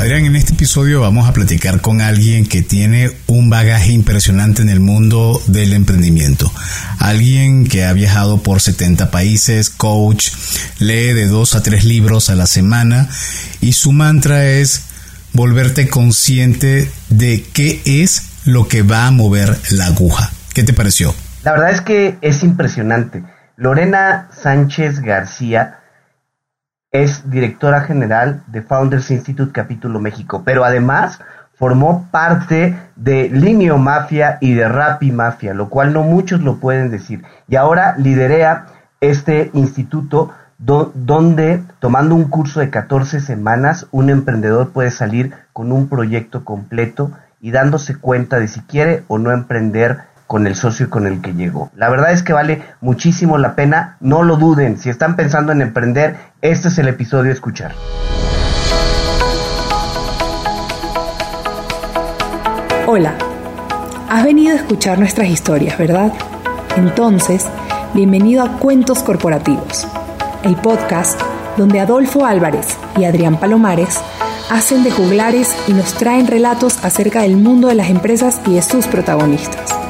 Adrián, en este episodio vamos a platicar con alguien que tiene un bagaje impresionante en el mundo del emprendimiento. Alguien que ha viajado por 70 países, coach, lee de dos a tres libros a la semana y su mantra es volverte consciente de qué es lo que va a mover la aguja. ¿Qué te pareció? La verdad es que es impresionante. Lorena Sánchez García es directora general de Founders Institute Capítulo México, pero además formó parte de Linio Mafia y de Rappi Mafia, lo cual no muchos lo pueden decir. Y ahora liderea este instituto donde tomando un curso de 14 semanas un emprendedor puede salir con un proyecto completo y dándose cuenta de si quiere o no emprender con el socio con el que llegó. La verdad es que vale muchísimo la pena, no lo duden, si están pensando en emprender, este es el episodio a escuchar. Hola, has venido a escuchar nuestras historias, ¿verdad? Entonces, bienvenido a Cuentos Corporativos, el podcast donde Adolfo Álvarez y Adrián Palomares hacen de juglares y nos traen relatos acerca del mundo de las empresas y de sus protagonistas.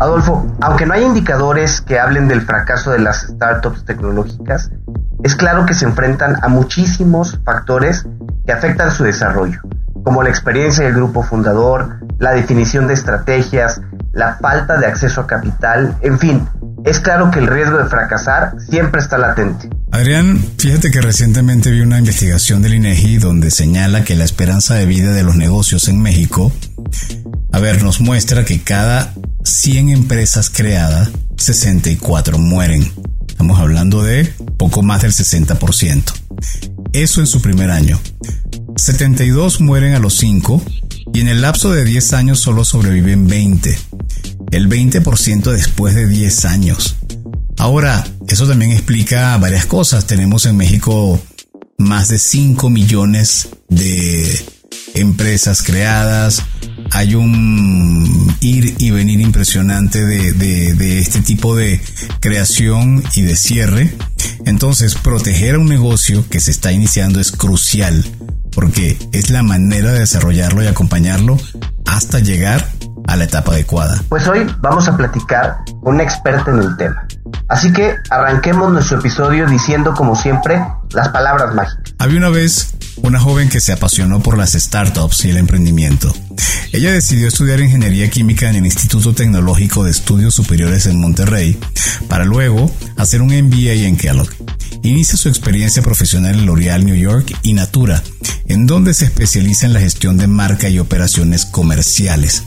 Adolfo, aunque no hay indicadores que hablen del fracaso de las startups tecnológicas, es claro que se enfrentan a muchísimos factores que afectan su desarrollo, como la experiencia del grupo fundador, la definición de estrategias, la falta de acceso a capital, en fin, es claro que el riesgo de fracasar siempre está latente. Adrián, fíjate que recientemente vi una investigación del INEGI donde señala que la esperanza de vida de los negocios en México, a ver, nos muestra que cada 100 empresas creadas, 64 mueren. Estamos hablando de poco más del 60%. Eso en su primer año. 72 mueren a los 5 y en el lapso de 10 años solo sobreviven 20. El 20% después de 10 años. Ahora, eso también explica varias cosas. Tenemos en México más de 5 millones de empresas creadas, hay un ir y venir impresionante de, este tipo de creación y de cierre. Entonces, proteger a un negocio que se está iniciando es crucial porque es la manera de desarrollarlo y acompañarlo hasta llegar a la etapa adecuada. Pues hoy vamos a platicar con un experto en el tema. Así que arranquemos nuestro episodio diciendo como siempre las palabras mágicas. Había una vez una joven que se apasionó por las startups y el emprendimiento. Ella decidió estudiar ingeniería química en el Instituto Tecnológico de Estudios Superiores en Monterrey para luego hacer un MBA en Kellogg. Inicia su experiencia profesional en L'Oreal New York y Natura, en donde se especializa en la gestión de marca y operaciones comerciales.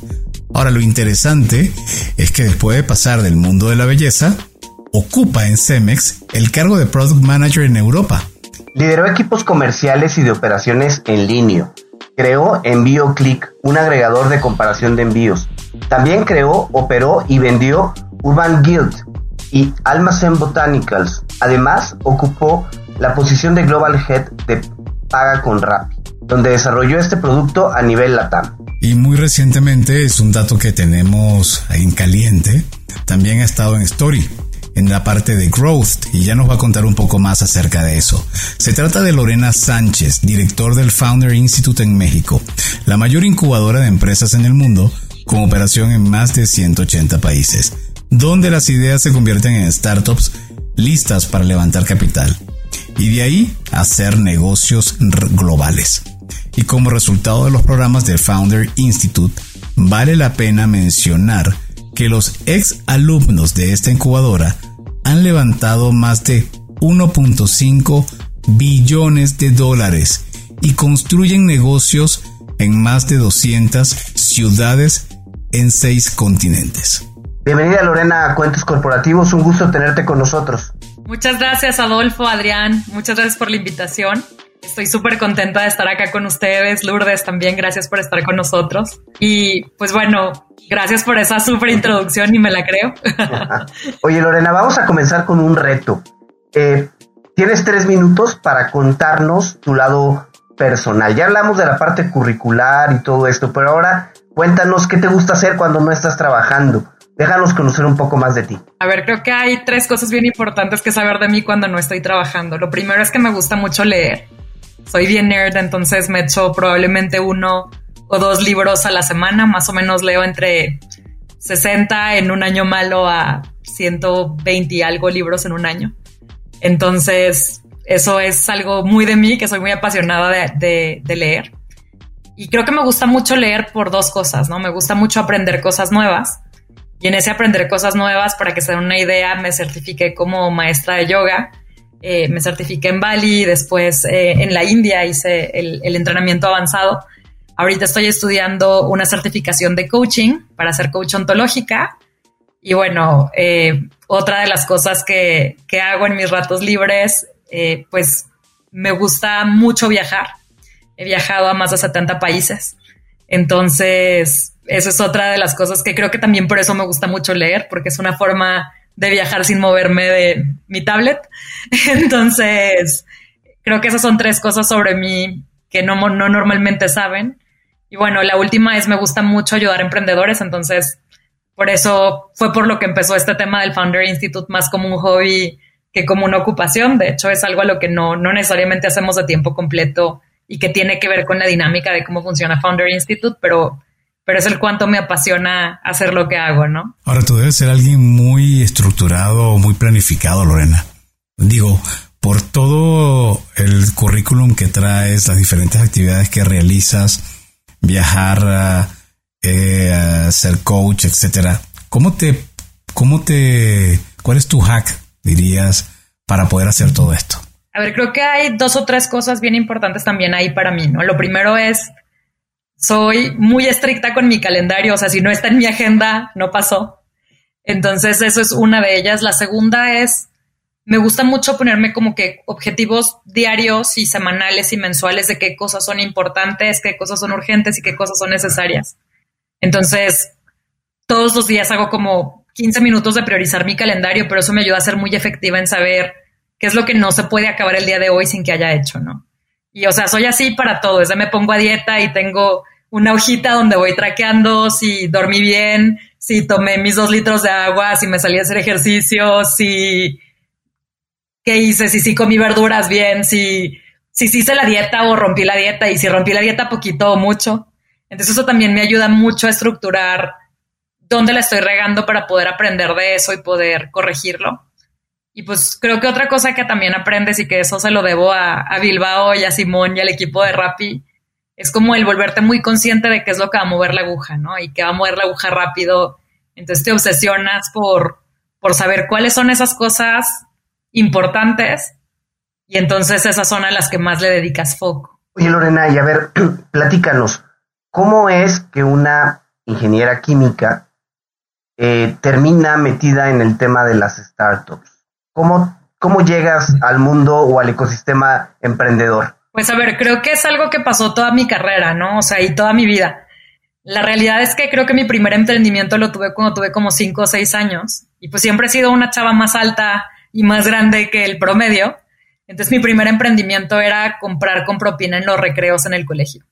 Ahora lo interesante es que después de pasar del mundo de la belleza, ocupa en Cemex el cargo de Product Manager en Europa Lideró equipos comerciales y de operaciones en línea. Creó EnvíoClick, un agregador de comparación de envíos. También creó, operó y vendió Urban Guild y Almacen Botanicals. Además, ocupó la posición de Global Head de Paga con Rappi, donde desarrolló este producto a nivel LATAM. Y muy recientemente es un dato que tenemos en caliente. También ha estado en Story, en la parte de growth y ya nos va a contar un poco más acerca de eso. Se trata de Lorena Sánchez, director del Founder Institute en México, la mayor incubadora de empresas en el mundo con operación en más de 180 países, donde las ideas se convierten en startups listas para levantar capital y de ahí hacer negocios globales. Y como resultado de los programas del Founder Institute, vale la pena mencionar que los ex alumnos de esta incubadora han levantado más de 1.5 billones de dólares y construyen negocios en más de 200 ciudades en seis continentes. Bienvenida Lorena a Cuentos Corporativos, un gusto tenerte con nosotros. Muchas gracias Adolfo, Adrián, muchas gracias por la invitación. Estoy súper contenta de estar acá con ustedes. Lourdes, también gracias por estar con nosotros. Y pues bueno, gracias por esa súper introducción y me la creo. Oye, Lorena, vamos a comenzar con un reto. Eh, tienes tres minutos para contarnos tu lado personal. Ya hablamos de la parte curricular y todo esto, pero ahora cuéntanos qué te gusta hacer cuando no estás trabajando. Déjanos conocer un poco más de ti. A ver, creo que hay tres cosas bien importantes que saber de mí cuando no estoy trabajando. Lo primero es que me gusta mucho leer soy bien nerd, entonces me echo probablemente uno o dos libros a la semana, más o menos leo entre 60 en un año malo a 120 y algo libros en un año. Entonces, eso es algo muy de mí, que soy muy apasionada de, leer. Y creo que me gusta mucho leer por dos cosas, ¿no? Me gusta mucho aprender cosas nuevas. Y en ese aprender cosas nuevas, para que se den una idea, me certifiqué como maestra de yoga eh, me certifiqué en Bali, después eh, en la India hice el, entrenamiento avanzado. Ahorita estoy estudiando una certificación de coaching para ser coach ontológica. Y bueno, eh, otra de las cosas que, que, hago en mis ratos libres, pues me gusta mucho viajar. He viajado a más de 70 países. Entonces, eso es otra de las cosas que creo que también por eso me gusta mucho leer, porque es una forma de viajar sin moverme de mi tablet. Entonces, creo que esas son tres cosas sobre mí que no, no normalmente saben. Y bueno, la última es me gusta mucho ayudar a emprendedores, entonces por eso fue por lo que empezó este tema del Founder Institute más como un hobby que como una ocupación. De hecho, es algo a lo que no, no necesariamente hacemos de tiempo completo y que tiene que ver con la dinámica de cómo funciona Founder Institute, pero pero es el cuánto me apasiona hacer lo que hago, ¿no? Ahora tú debes ser alguien muy estructurado, muy planificado, Lorena. Digo, por todo el currículum que traes, las diferentes actividades que realizas, viajar, eh, ser coach, etcétera. ¿Cómo te, cómo te, cuál es tu hack, dirías, para poder hacer todo esto? A ver, creo que hay dos o tres cosas bien importantes también ahí para mí, ¿no? Lo primero es soy muy estricta con mi calendario, o sea, si no está en mi agenda, no pasó. Entonces, eso es una de ellas. La segunda es, me gusta mucho ponerme como que objetivos diarios y semanales y mensuales de qué cosas son importantes, qué cosas son urgentes y qué cosas son necesarias. Entonces, todos los días hago como 15 minutos de priorizar mi calendario, pero eso me ayuda a ser muy efectiva en saber qué es lo que no se puede acabar el día de hoy sin que haya hecho, ¿no? Y o sea, soy así para todo. Desde me pongo a dieta y tengo una hojita donde voy traqueando si dormí bien, si tomé mis dos litros de agua, si me salí a hacer ejercicio, si qué hice, si sí comí verduras bien, si, si hice la dieta o rompí la dieta y si rompí la dieta poquito o mucho. Entonces eso también me ayuda mucho a estructurar dónde la estoy regando para poder aprender de eso y poder corregirlo. Y pues creo que otra cosa que también aprendes y que eso se lo debo a, a Bilbao y a Simón y al equipo de Rappi es como el volverte muy consciente de qué es lo que va a mover la aguja, ¿no? Y que va a mover la aguja rápido. Entonces te obsesionas por, por saber cuáles son esas cosas importantes y entonces esas son a las que más le dedicas foco. Oye, Lorena, y a ver, platícanos, ¿cómo es que una ingeniera química eh, termina metida en el tema de las startups? ¿Cómo, ¿Cómo llegas al mundo o al ecosistema emprendedor? Pues a ver, creo que es algo que pasó toda mi carrera, ¿no? O sea, y toda mi vida. La realidad es que creo que mi primer emprendimiento lo tuve cuando tuve como cinco o seis años. Y pues siempre he sido una chava más alta y más grande que el promedio. Entonces mi primer emprendimiento era comprar con propina en los recreos en el colegio.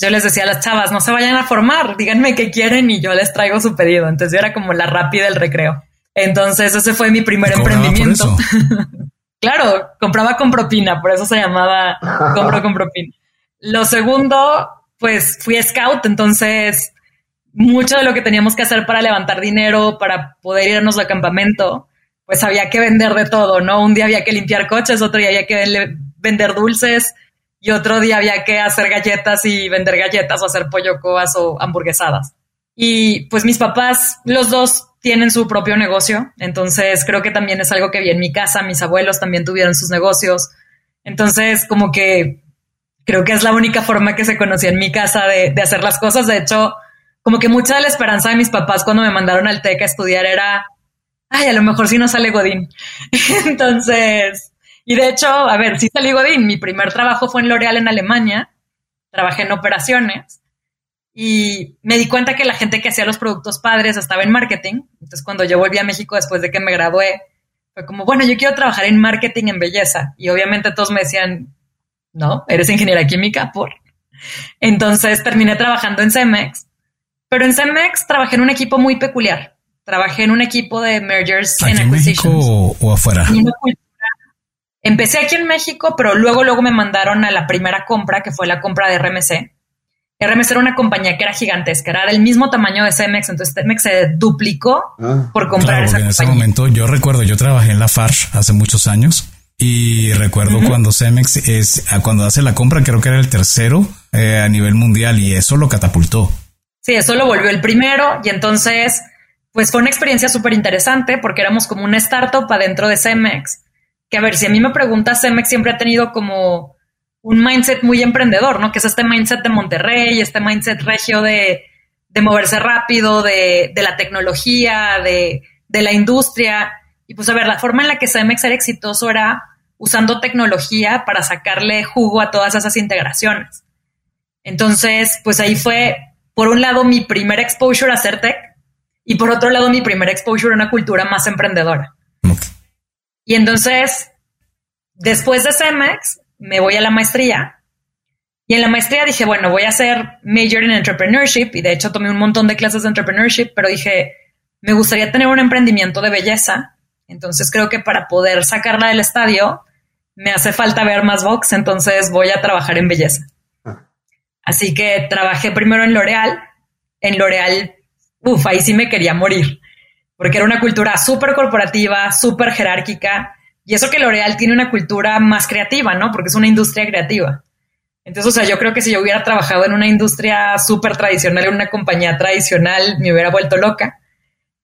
yo les decía a las chavas, no se vayan a formar, díganme qué quieren y yo les traigo su pedido. Entonces yo era como la rápida del recreo. Entonces ese fue mi primer emprendimiento. Claro, compraba con propina, por eso se llamaba compro con propina. Lo segundo, pues fui scout, entonces mucho de lo que teníamos que hacer para levantar dinero, para poder irnos al campamento, pues había que vender de todo, ¿no? Un día había que limpiar coches, otro día había que vender dulces y otro día había que hacer galletas y vender galletas o hacer pollo coas o hamburguesadas. Y pues mis papás, los dos tienen su propio negocio, entonces creo que también es algo que vi en mi casa, mis abuelos también tuvieron sus negocios, entonces como que creo que es la única forma que se conocía en mi casa de, hacer las cosas, de hecho, como que mucha de la esperanza de mis papás cuando me mandaron al TEC a estudiar era, ay, a lo mejor sí no sale Godín, entonces... Y de hecho, a ver, sí salí Godín. Mi primer trabajo fue en L'Oreal en Alemania. Trabajé en operaciones y me di cuenta que la gente que hacía los productos padres estaba en marketing. Entonces, cuando yo volví a México después de que me gradué, fue como, bueno, yo quiero trabajar en marketing en belleza. Y obviamente todos me decían, no, eres ingeniera química, por. Entonces terminé trabajando en Cemex, pero en Cemex trabajé en un equipo muy peculiar. Trabajé en un equipo de mergers ¿Aquí en México o, afuera? Empecé aquí en México, pero luego, luego me mandaron a la primera compra, que fue la compra de RMC. RMC era una compañía que era gigantesca, era del mismo tamaño de Cemex, entonces Cemex se duplicó ah. por comprar claro, en ese momento yo recuerdo, yo trabajé en la Farge hace muchos años y recuerdo cuando Cemex es, cuando hace la compra, creo que era el tercero eh, a nivel mundial y eso lo catapultó. Sí, eso lo volvió el primero y entonces, pues fue una experiencia súper interesante porque éramos como una startup adentro de Cemex. Que a ver, si a mí me preguntas, Cemex siempre ha tenido como un mindset muy emprendedor, ¿no? Que es este mindset de Monterrey, este mindset regio de, moverse rápido, de, la tecnología, de, la industria. Y pues a ver, la forma en la que Cemex era exitoso era usando tecnología para sacarle jugo a todas esas integraciones. Entonces, pues ahí fue, por un lado, mi primer exposure a hacer tech y por otro lado, mi primer exposure a una cultura más emprendedora. Y entonces, después de Cemex, me voy a la maestría. Y en la maestría dije, bueno, voy a hacer major en entrepreneurship y de hecho tomé un montón de clases de entrepreneurship, pero dije, me gustaría tener un emprendimiento de belleza. Entonces creo que para poder sacarla del estadio me hace falta ver más box, entonces voy a trabajar en belleza. Así que trabajé primero en L'Oreal. En L'Oreal, uff, ahí sí me quería morir, porque era una cultura súper corporativa, súper jerárquica y eso que L'Oreal tiene una cultura más creativa, ¿no? Porque es una industria creativa. Entonces, o sea, yo creo que si yo hubiera trabajado en una industria súper tradicional, en una compañía tradicional, me hubiera vuelto loca.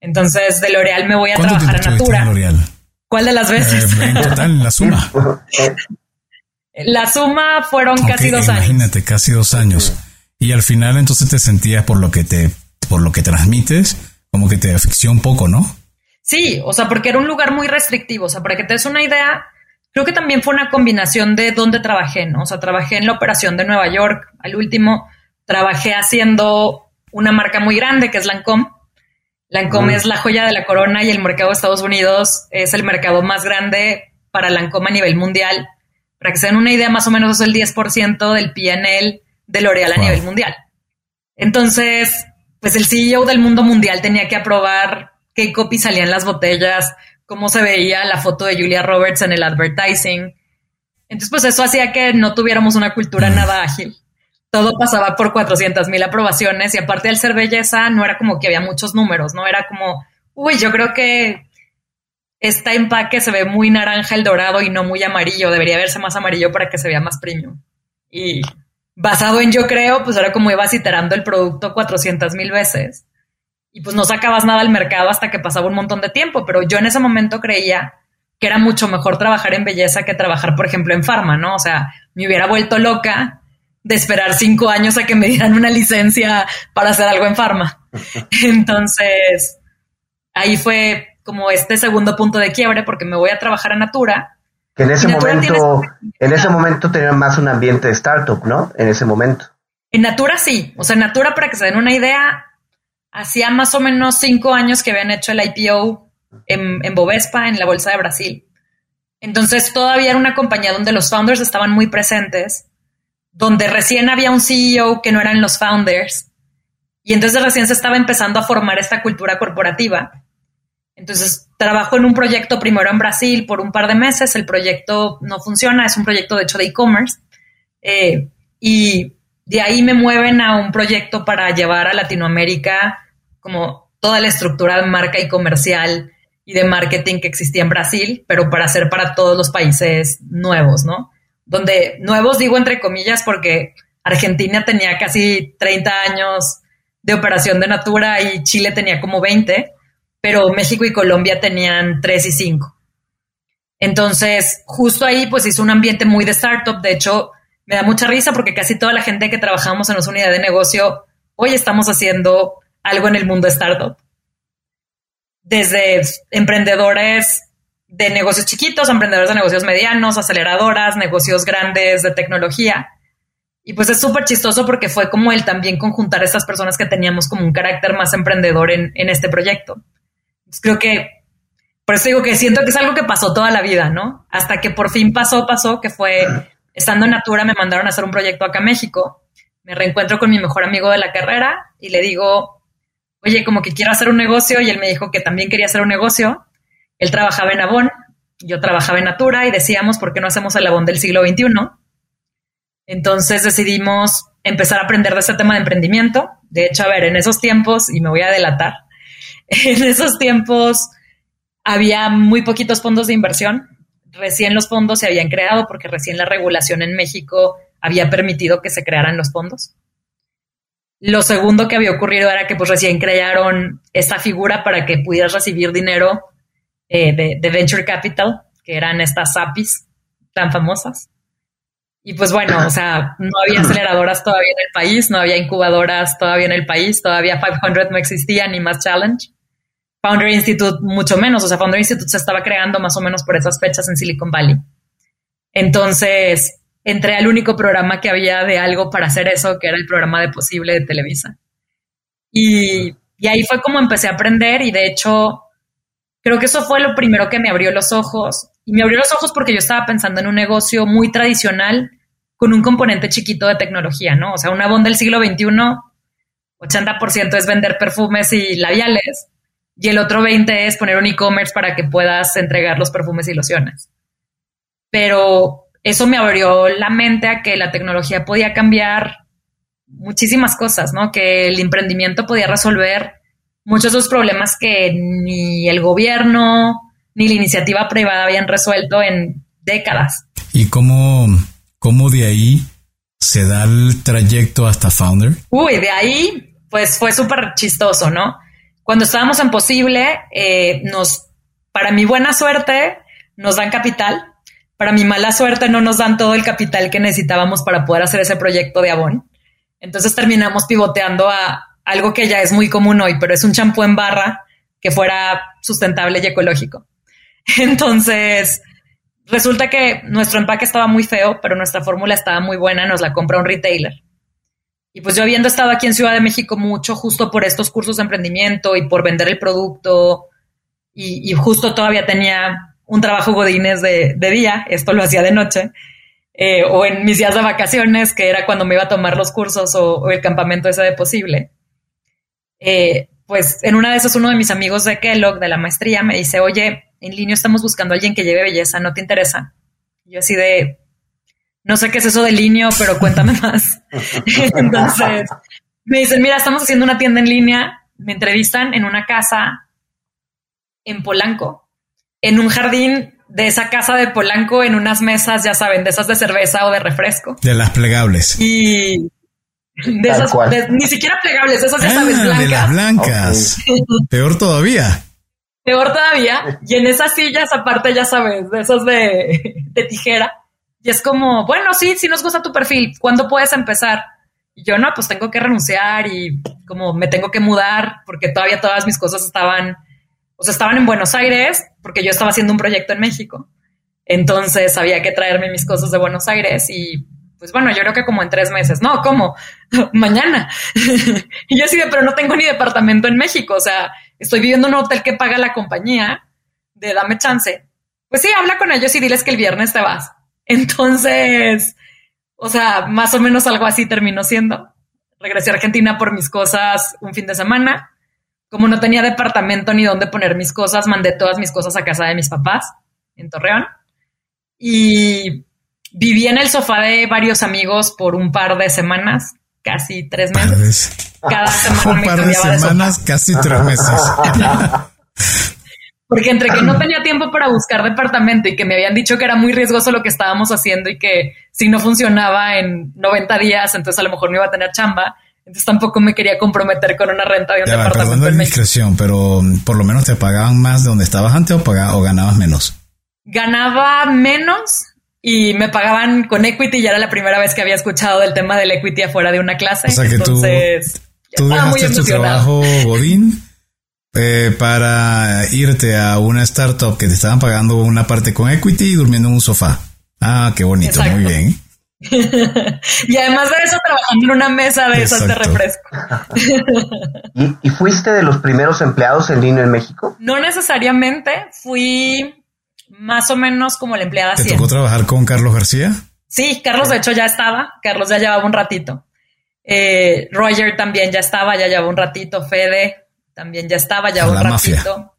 Entonces, de L'Oreal me voy a trabajar a Natura. ¿Cuál de las veces? Eh, en total, la suma. la suma fueron casi dos años. Imagínate, casi dos años. Y al final, entonces te sentías por lo que te, por lo que transmites, como que te afició un poco, ¿no? Sí, o sea, porque era un lugar muy restrictivo. O sea, para que te des una idea, creo que también fue una combinación de dónde trabajé, ¿no? O sea, trabajé en la operación de Nueva York. Al último, trabajé haciendo una marca muy grande que es Lancome. Lancome es la joya de la corona y el mercado de Estados Unidos es el mercado más grande para Lancome a nivel mundial. Para que se den una idea, más o menos es el 10% del PNL de L'Oreal a nivel mundial. Entonces, pues el CEO del mundo mundial tenía que aprobar qué copy salían las botellas, cómo se veía la foto de Julia Roberts en el advertising. Entonces, pues eso hacía que no tuviéramos una cultura nada ágil. Todo pasaba por 400 mil aprobaciones y aparte del ser belleza, no era como que había muchos números, no era como, uy, yo creo que este empaque se ve muy naranja el dorado y no muy amarillo, debería verse más amarillo para que se vea más premium. Y basado en yo creo, pues era como ibas iterando el producto 400 mil veces y pues no sacabas nada al mercado hasta que pasaba un montón de tiempo, pero yo en ese momento creía que era mucho mejor trabajar en belleza que trabajar, por ejemplo, en farma, ¿no? O sea, me hubiera vuelto loca de esperar cinco años a que me dieran una licencia para hacer algo en farma. Entonces, ahí fue como este segundo punto de quiebre porque me voy a trabajar a Natura. Que en ese momento, en ese momento tenía más un ambiente de startup, ¿no? En ese momento. En Natura sí. O sea, en Natura, para que se den una idea, hacía más o menos cinco años que habían hecho el IPO en, en Bovespa, en la Bolsa de Brasil. Entonces todavía era una compañía donde los founders estaban muy presentes, donde recién había un CEO que no eran los founders, y entonces recién se estaba empezando a formar esta cultura corporativa. Entonces trabajo en un proyecto primero en Brasil por un par de meses, el proyecto no funciona, es un proyecto de hecho de e-commerce, eh, y de ahí me mueven a un proyecto para llevar a Latinoamérica como toda la estructura de marca y comercial y de marketing que existía en Brasil, pero para hacer para todos los países nuevos, ¿no? Donde nuevos digo entre comillas porque Argentina tenía casi 30 años de operación de Natura y Chile tenía como 20, pero México y Colombia tenían 3 y 5. Entonces, justo ahí pues hizo un ambiente muy de startup. De hecho, me da mucha risa porque casi toda la gente que trabajamos en nuestra unidad de negocio, hoy estamos haciendo algo en el mundo startup. Desde emprendedores de negocios chiquitos, emprendedores de negocios medianos, aceleradoras, negocios grandes de tecnología. Y pues es súper chistoso porque fue como el también conjuntar a estas personas que teníamos como un carácter más emprendedor en, en este proyecto. creo que, por eso digo que siento que es algo que pasó toda la vida, ¿no? Hasta que por fin pasó, pasó, que fue, estando en Natura, me mandaron a hacer un proyecto acá a México. Me reencuentro con mi mejor amigo de la carrera y le digo, oye, como que quiero hacer un negocio y él me dijo que también quería hacer un negocio. Él trabajaba en Avon, yo trabajaba en Natura y decíamos, ¿por qué no hacemos el Avon del siglo XXI? Entonces decidimos empezar a aprender de ese tema de emprendimiento. De hecho, a ver, en esos tiempos, y me voy a delatar, en esos tiempos había muy poquitos fondos de inversión. Recién los fondos se habían creado porque recién la regulación en México había permitido que se crearan los fondos. Lo segundo que había ocurrido era que pues recién crearon esta figura para que pudieras recibir dinero eh, de, Venture Capital, que eran estas APIs tan famosas. Y pues bueno, o sea, no había aceleradoras todavía en el país, no había incubadoras todavía en el país, todavía 500 no existía, ni más Challenge. Founder Institute mucho menos, o sea, Founder Institute se estaba creando más o menos por esas fechas en Silicon Valley. Entonces, entré al único programa que había de algo para hacer eso, que era el programa de Posible de Televisa. Y, ahí fue como empecé a aprender y de hecho creo que eso fue lo primero que me abrió los ojos. Y me abrió los ojos porque yo estaba pensando en un negocio muy tradicional con un componente chiquito de tecnología, ¿no? O sea, una bonda del siglo XXI, 80% es vender perfumes y labiales y el otro 20% es poner un e-commerce para que puedas entregar los perfumes y lociones. Pero eso me abrió la mente a que la tecnología podía cambiar muchísimas cosas, ¿no? Que el emprendimiento podía resolver muchos de los problemas que ni el gobierno ni la iniciativa privada habían resuelto en décadas. ¿Y cómo, cómo de ahí se da el trayecto hasta Founder? Uy, de ahí, pues fue súper chistoso, ¿no? Cuando estábamos en Posible, eh, nos, para mi buena suerte, nos dan capital para mi mala suerte no nos dan todo el capital que necesitábamos para poder hacer ese proyecto de Avon. Entonces terminamos pivoteando a algo que ya es muy común hoy, pero es un champú en barra que fuera sustentable y ecológico. Entonces, resulta que nuestro empaque estaba muy feo, pero nuestra fórmula estaba muy buena, nos la compra un retailer. Y pues yo habiendo estado aquí en Ciudad de México mucho, justo por estos cursos de emprendimiento y por vender el producto, y, y justo todavía tenía un trabajo godines de, día, esto lo hacía de noche, eh, o en mis días de vacaciones, que era cuando me iba a tomar los cursos o, el campamento ese de posible. Eh, pues en una de esas uno de mis amigos de Kellogg, de la maestría, me dice, oye, en línea estamos buscando a alguien que lleve belleza, ¿no te interesa? yo así de, no sé qué es eso de línea, pero cuéntame más. Entonces, me dicen, mira, estamos haciendo una tienda en línea, me entrevistan en una casa en Polanco, en un jardín de esa casa de Polanco en unas mesas, ya saben, de esas de cerveza o de refresco. De las plegables. Y de esas, ni siquiera plegables, esas ya sabes, blancas. Ah, de las blancas. Peor todavía. Peor todavía. Y en esas sillas, aparte, ya sabes, de esas de, de tijera. Y es como, bueno, sí, sí nos gusta tu perfil. ¿Cuándo puedes empezar? Y yo no, pues tengo que renunciar y como me tengo que mudar porque todavía todas mis cosas estaban o sea, estaban en Buenos Aires porque yo estaba haciendo un proyecto en México. Entonces había que traerme mis cosas de Buenos Aires y pues bueno, yo creo que como en tres meses. No, ¿cómo? Mañana. y yo así de, pero no tengo ni departamento en México. O sea, estoy viviendo en un hotel que paga la compañía de dame chance. Pues sí, habla con ellos y diles que el viernes te vas. Entonces, o sea, más o menos algo así terminó siendo. Regresé a Argentina por mis cosas un fin de semana como no tenía departamento ni dónde poner mis cosas, mandé todas mis cosas a casa de mis papás en Torreón. Y viví en el sofá de varios amigos por un par de semanas, casi tres meses. Cada semana un par de semanas, casi tres meses. Porque entre que no tenía tiempo para buscar departamento y que me habían dicho que era muy riesgoso lo que estábamos haciendo y que si no funcionaba en 90 días, entonces a lo mejor no iba a tener chamba entonces tampoco me quería comprometer con una renta de un ya, departamento. Perdón la discreción, pero mm, por lo menos te pagaban más de donde estabas antes o, o ganabas menos. Ganaba menos y me pagaban con equity. Ya era la primera vez que había escuchado del tema del equity afuera de una clase. O sea que tú, tú dejaste tu trabajo Godín eh, para irte a una startup que te estaban pagando una parte con equity y durmiendo en un sofá. Ah, qué bonito, muy bien. y además de eso, trabajando en una mesa de esas de refresco. ¿Y, fuiste de los primeros empleados en Lino en México? No necesariamente, fui más o menos como la empleada. ¿Te tocó trabajar con Carlos García? Sí, Carlos de hecho ya estaba, Carlos ya llevaba un ratito. Eh, Roger también ya estaba, ya llevaba un ratito, Fede también ya estaba, ya un ratito.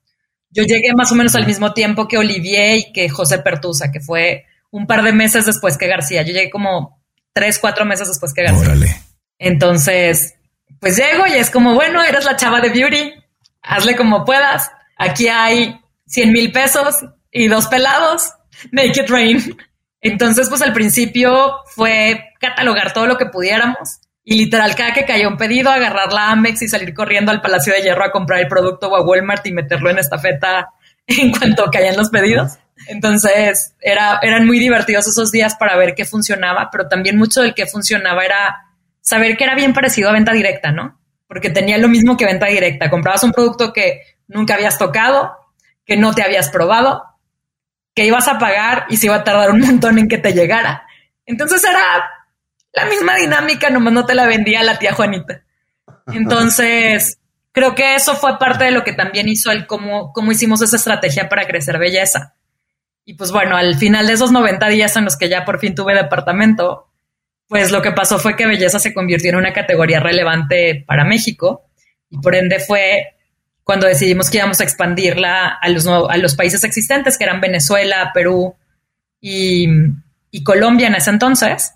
Yo llegué más o menos al mismo tiempo que Olivier y que José Pertusa, que fue un par de meses después que García. Yo llegué como tres, cuatro meses después que García. Entonces, pues llego y es como, bueno, eres la chava de Beauty, hazle como puedas. Aquí hay 100 mil pesos y dos pelados, make it rain. Entonces, pues al principio fue catalogar todo lo que pudiéramos y literal, cada que caía un pedido, agarrar la Amex y salir corriendo al Palacio de Hierro a comprar el producto o a Walmart y meterlo en esta feta en cuanto caían los pedidos. Entonces, era, eran muy divertidos esos días para ver qué funcionaba, pero también mucho del que funcionaba era saber que era bien parecido a venta directa, ¿no? Porque tenía lo mismo que venta directa. Comprabas un producto que nunca habías tocado, que no te habías probado, que ibas a pagar y se iba a tardar un montón en que te llegara. Entonces era la misma dinámica, nomás no te la vendía la tía Juanita. Entonces, creo que eso fue parte de lo que también hizo el cómo, cómo hicimos esa estrategia para crecer belleza. Y pues bueno, al final de esos 90 días en los que ya por fin tuve departamento, pues lo que pasó fue que belleza se convirtió en una categoría relevante para México y por ende fue cuando decidimos que íbamos a expandirla a los, a los países existentes, que eran Venezuela, Perú y, Colombia en ese entonces.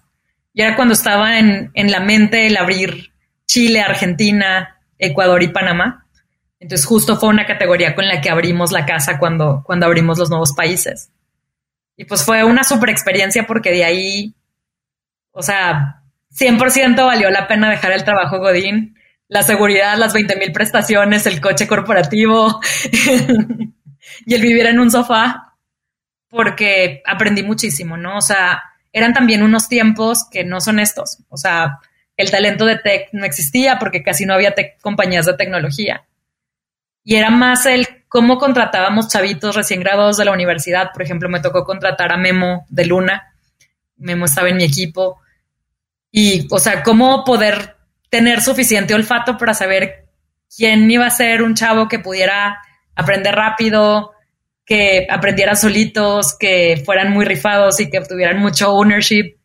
Y era cuando estaba en, la mente el abrir Chile, Argentina, Ecuador y Panamá. Entonces justo fue una categoría con la que abrimos la casa cuando, cuando abrimos los nuevos países. Y pues fue una super experiencia porque de ahí, o sea, 100% valió la pena dejar el trabajo Godín, la seguridad, las 20 mil prestaciones, el coche corporativo y el vivir en un sofá, porque aprendí muchísimo, ¿no? O sea, eran también unos tiempos que no son estos. O sea, el talento de tech no existía porque casi no había compañías de tecnología. Y era más el cómo contratábamos chavitos recién graduados de la universidad. Por ejemplo, me tocó contratar a Memo de Luna. Memo estaba en mi equipo. Y, o sea, cómo poder tener suficiente olfato para saber quién iba a ser un chavo que pudiera aprender rápido, que aprendieran solitos, que fueran muy rifados y que tuvieran mucho ownership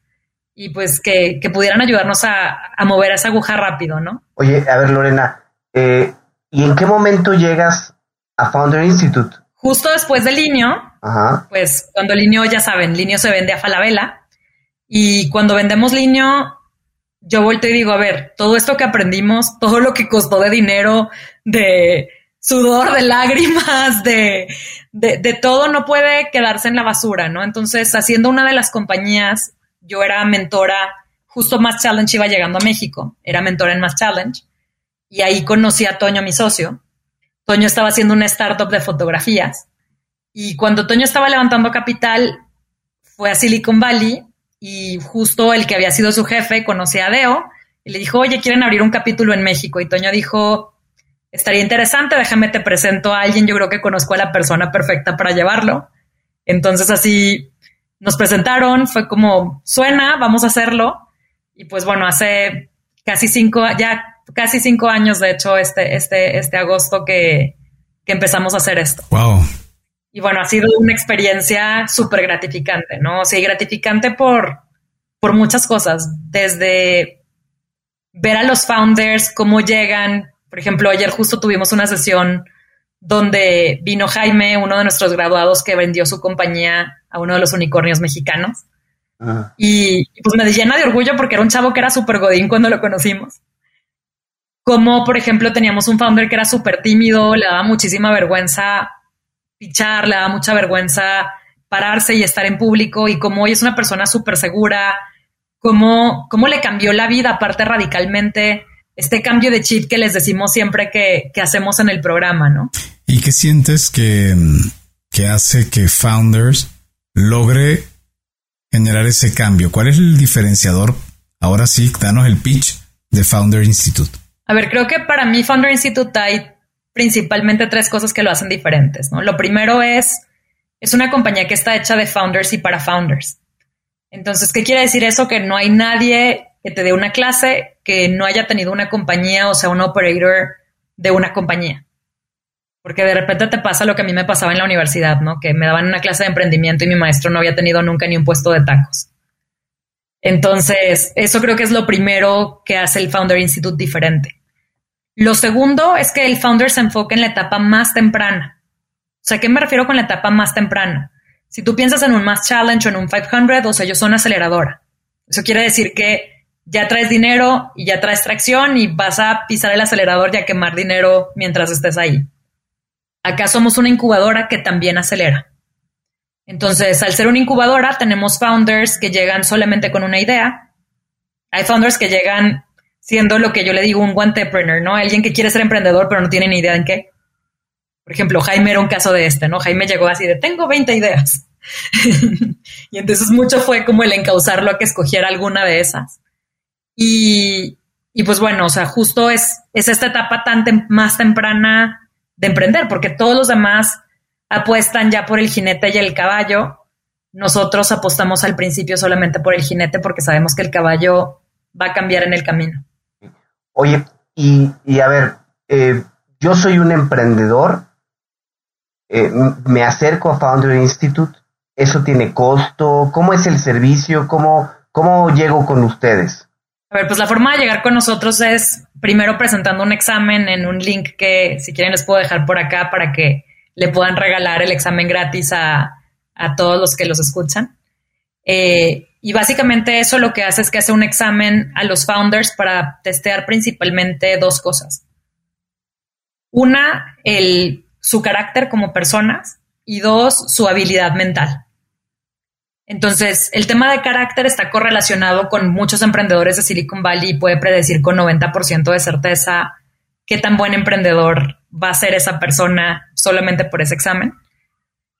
y pues que, pudieran ayudarnos a, mover esa aguja rápido, ¿no? Oye, a ver, Lorena, eh, ¿y en qué momento llegas a Founder Institute? Justo después de Linio, pues cuando Linio, ya saben, Linio se vende a Falabella y cuando vendemos Linio, yo vuelto y digo, a ver, todo esto que aprendimos, todo lo que costó de dinero, de sudor, de lágrimas, de, de, todo no puede quedarse en la basura, ¿no? Entonces, haciendo una de las compañías, yo era mentora, justo Más Challenge iba llegando a México, era mentora en Más Challenge, y ahí conocí a Toño, mi socio. Toño estaba haciendo una startup de fotografías, y cuando Toño estaba levantando capital, fue a Silicon Valley, y justo el que había sido su jefe conocía a Deo, y le dijo, oye, quieren abrir un capítulo en México, y Toño dijo, estaría interesante, déjame te presento a alguien, yo creo que conozco a la persona perfecta para llevarlo. Entonces así nos presentaron, fue como, suena, vamos a hacerlo. Y pues bueno, hace casi cinco, ya casi cinco años, de hecho, este, este, este agosto que, que empezamos a hacer esto. Wow. Y bueno, ha sido una experiencia súper gratificante, ¿no? Sí, gratificante por, por muchas cosas, desde ver a los founders, cómo llegan, por ejemplo, ayer justo tuvimos una sesión donde vino Jaime, uno de nuestros graduados que vendió su compañía a uno de los unicornios mexicanos. Y pues me llena de orgullo porque era un chavo que era súper godín cuando lo conocimos. Como, por ejemplo, teníamos un founder que era súper tímido, le daba muchísima vergüenza pichar, le daba mucha vergüenza pararse y estar en público y como hoy es una persona súper segura, cómo, cómo le cambió la vida aparte radicalmente este cambio de chip que les decimos siempre que, hacemos en el programa, ¿no? ¿Y qué sientes que, que hace que Founders logre generar ese cambio? ¿Cuál es el diferenciador? Ahora sí, danos el pitch de Founder Institute. A ver, creo que para mí Founder Institute hay principalmente tres cosas que lo hacen diferentes, ¿no? Lo primero es, es una compañía que está hecha de founders y para founders. Entonces, ¿qué quiere decir eso? Que no hay nadie que te dé una clase que no haya tenido una compañía o sea un operator de una compañía. Porque de repente te pasa lo que a mí me pasaba en la universidad, ¿no? Que me daban una clase de emprendimiento y mi maestro no había tenido nunca ni un puesto de tacos. Entonces, eso creo que es lo primero que hace el Founder Institute diferente. Lo segundo es que el Founder se enfoca en la etapa más temprana. O sea, ¿qué me refiero con la etapa más temprana? Si tú piensas en un Mass Challenge o en un 500, o sea, ellos son aceleradora. Eso quiere decir que ya traes dinero y ya traes tracción y vas a pisar el acelerador y a quemar dinero mientras estés ahí. Acá somos una incubadora que también acelera. Entonces, al ser una incubadora, tenemos founders que llegan solamente con una idea. Hay founders que llegan siendo lo que yo le digo un entrepreneur, ¿no? Alguien que quiere ser emprendedor pero no tiene ni idea en qué. Por ejemplo, Jaime era un caso de este, ¿no? Jaime llegó así de, tengo 20 ideas. y entonces mucho fue como el encauzarlo a que escogiera alguna de esas. Y, y pues bueno, o sea, justo es, es esta etapa tan más temprana de emprender, porque todos los demás apuestan ya por el jinete y el caballo. Nosotros apostamos al principio solamente por el jinete porque sabemos que el caballo va a cambiar en el camino. Oye, y, y a ver, eh, yo soy un emprendedor eh, me acerco a Founder Institute, eso tiene costo, ¿cómo es el servicio? ¿Cómo, ¿Cómo llego con ustedes? A ver, pues la forma de llegar con nosotros es primero presentando un examen en un link que si quieren les puedo dejar por acá para que le puedan regalar el examen gratis a, todos los que los escuchan. Eh, y básicamente eso lo que hace es que hace un examen a los founders para testear principalmente dos cosas. Una, su carácter como personas y dos, su habilidad mental. Entonces, el tema de carácter está correlacionado con muchos emprendedores de Silicon Valley y puede predecir con 90% de certeza qué tan buen emprendedor va a ser esa persona solamente por ese examen.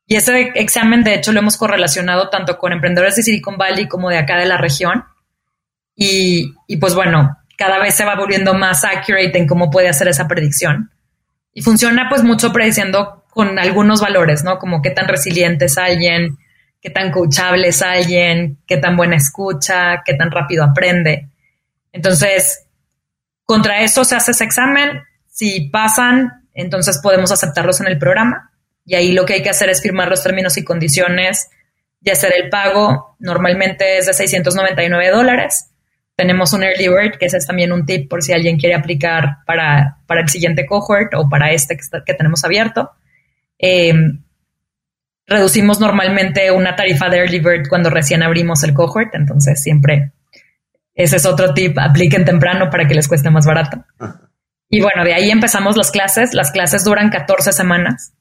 Y ese examen, de hecho, lo hemos correlacionado tanto con emprendedores de Silicon Valley como de acá de la región. Y, y pues bueno, cada vez se va volviendo más accurate en cómo puede hacer esa predicción. Y funciona pues mucho prediciendo con algunos valores, ¿no? Como qué tan resiliente es alguien, qué tan coachable es alguien, qué tan buena escucha, qué tan rápido aprende. Entonces, contra eso se hace ese examen. Si pasan, entonces podemos aceptarlos en el programa. Y ahí lo que hay que hacer es firmar los términos y condiciones y hacer el pago. Normalmente es de 699 dólares. Tenemos un early bird, que ese es también un tip por si alguien quiere aplicar para, el siguiente cohort o para este que, tenemos abierto. Eh, reducimos normalmente una tarifa de early bird cuando recién abrimos el cohort, entonces siempre ese es otro tip, apliquen temprano para que les cueste más barato. Y bueno, de ahí empezamos las clases. Las clases duran 14 semanas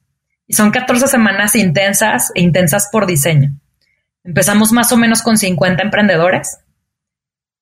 y son 14 semanas intensas e intensas por diseño. Empezamos más o menos con 50 emprendedores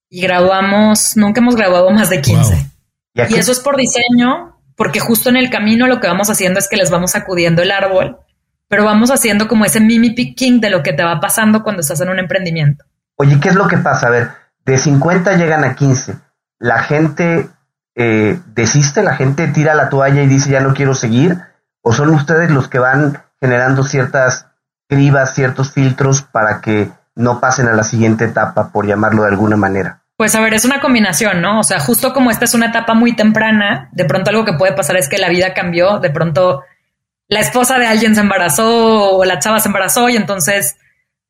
y graduamos, nunca hemos graduado más de 15. ¿Y, eso es por diseño, porque justo en el camino lo que vamos haciendo es que les vamos acudiendo el árbol, pero vamos haciendo como ese mimi picking de lo que te va pasando cuando estás en un emprendimiento. Oye, ¿qué es lo que pasa? A ver, de 50 llegan a 15. La gente eh, desiste, la gente tira la toalla y dice ya no quiero seguir, o son ustedes los que van generando ciertas cribas, ciertos filtros para que no pasen a la siguiente etapa, por llamarlo de alguna manera. Pues a ver, es una combinación, ¿no? O sea, justo como esta es una etapa muy temprana, de pronto algo que puede pasar es que la vida cambió, de pronto la esposa de alguien se embarazó o la chava se embarazó y entonces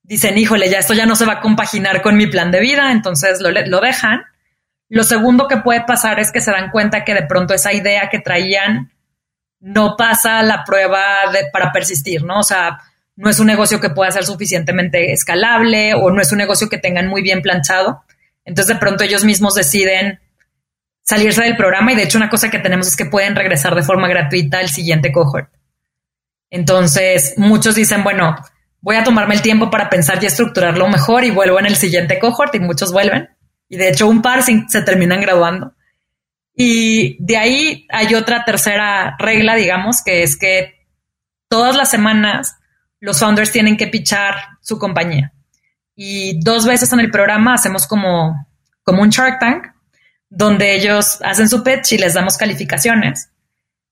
dicen, híjole, ya esto ya no se va a compaginar con mi plan de vida, entonces lo, lo dejan. Lo segundo que puede pasar es que se dan cuenta que de pronto esa idea que traían no pasa la prueba de, para persistir, ¿no? O sea, no es un negocio que pueda ser suficientemente escalable o no es un negocio que tengan muy bien planchado. Entonces de pronto ellos mismos deciden salirse del programa y de hecho una cosa que tenemos es que pueden regresar de forma gratuita al siguiente cohort. Entonces muchos dicen, bueno, voy a tomarme el tiempo para pensar y estructurarlo mejor y vuelvo en el siguiente cohort y muchos vuelven. Y de hecho un par se terminan graduando. Y de ahí hay otra tercera regla, digamos, que es que todas las semanas los founders tienen que pichar su compañía y dos veces en el programa hacemos como, como un Shark Tank, donde ellos hacen su pitch y les damos calificaciones.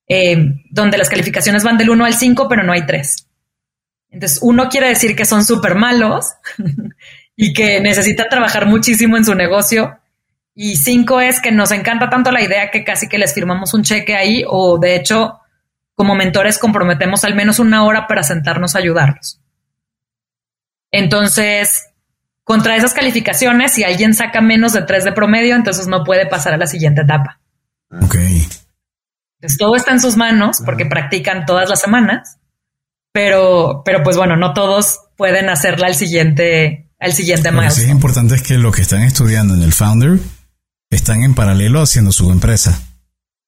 eh, donde las calificaciones van del 1 al 5, pero no hay 3. Entonces, uno quiere decir que son súper malos y que necesitan trabajar muchísimo en su negocio. Y cinco es que nos encanta tanto la idea que casi que les firmamos un cheque ahí o de hecho como mentores comprometemos al menos una hora para sentarnos a ayudarlos. Entonces, contra esas calificaciones, si alguien saca menos de tres de promedio, entonces no puede pasar a la siguiente etapa. Ok. Entonces, todo está en sus manos porque practican todas las semanas, pero, pero pues bueno, no todos pueden hacerla al siguiente, al siguiente Lo que sí es importante es que lo que están estudiando en el Founder están en paralelo haciendo su empresa.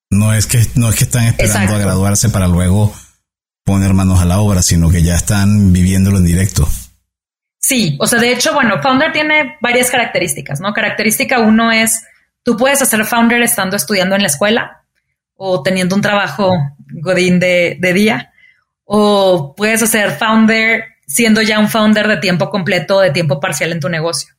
No es que, no es que están esperando a graduarse para luego poner manos a la obra, sino que ya están viviéndolo en directo. Sí, o sea, de hecho, bueno, Founder tiene varias características, ¿no? Característica uno es, tú puedes hacer Founder estando estudiando en la escuela o teniendo un trabajo godín de, de día, o puedes hacer Founder siendo ya un Founder de tiempo completo, de tiempo parcial en tu negocio.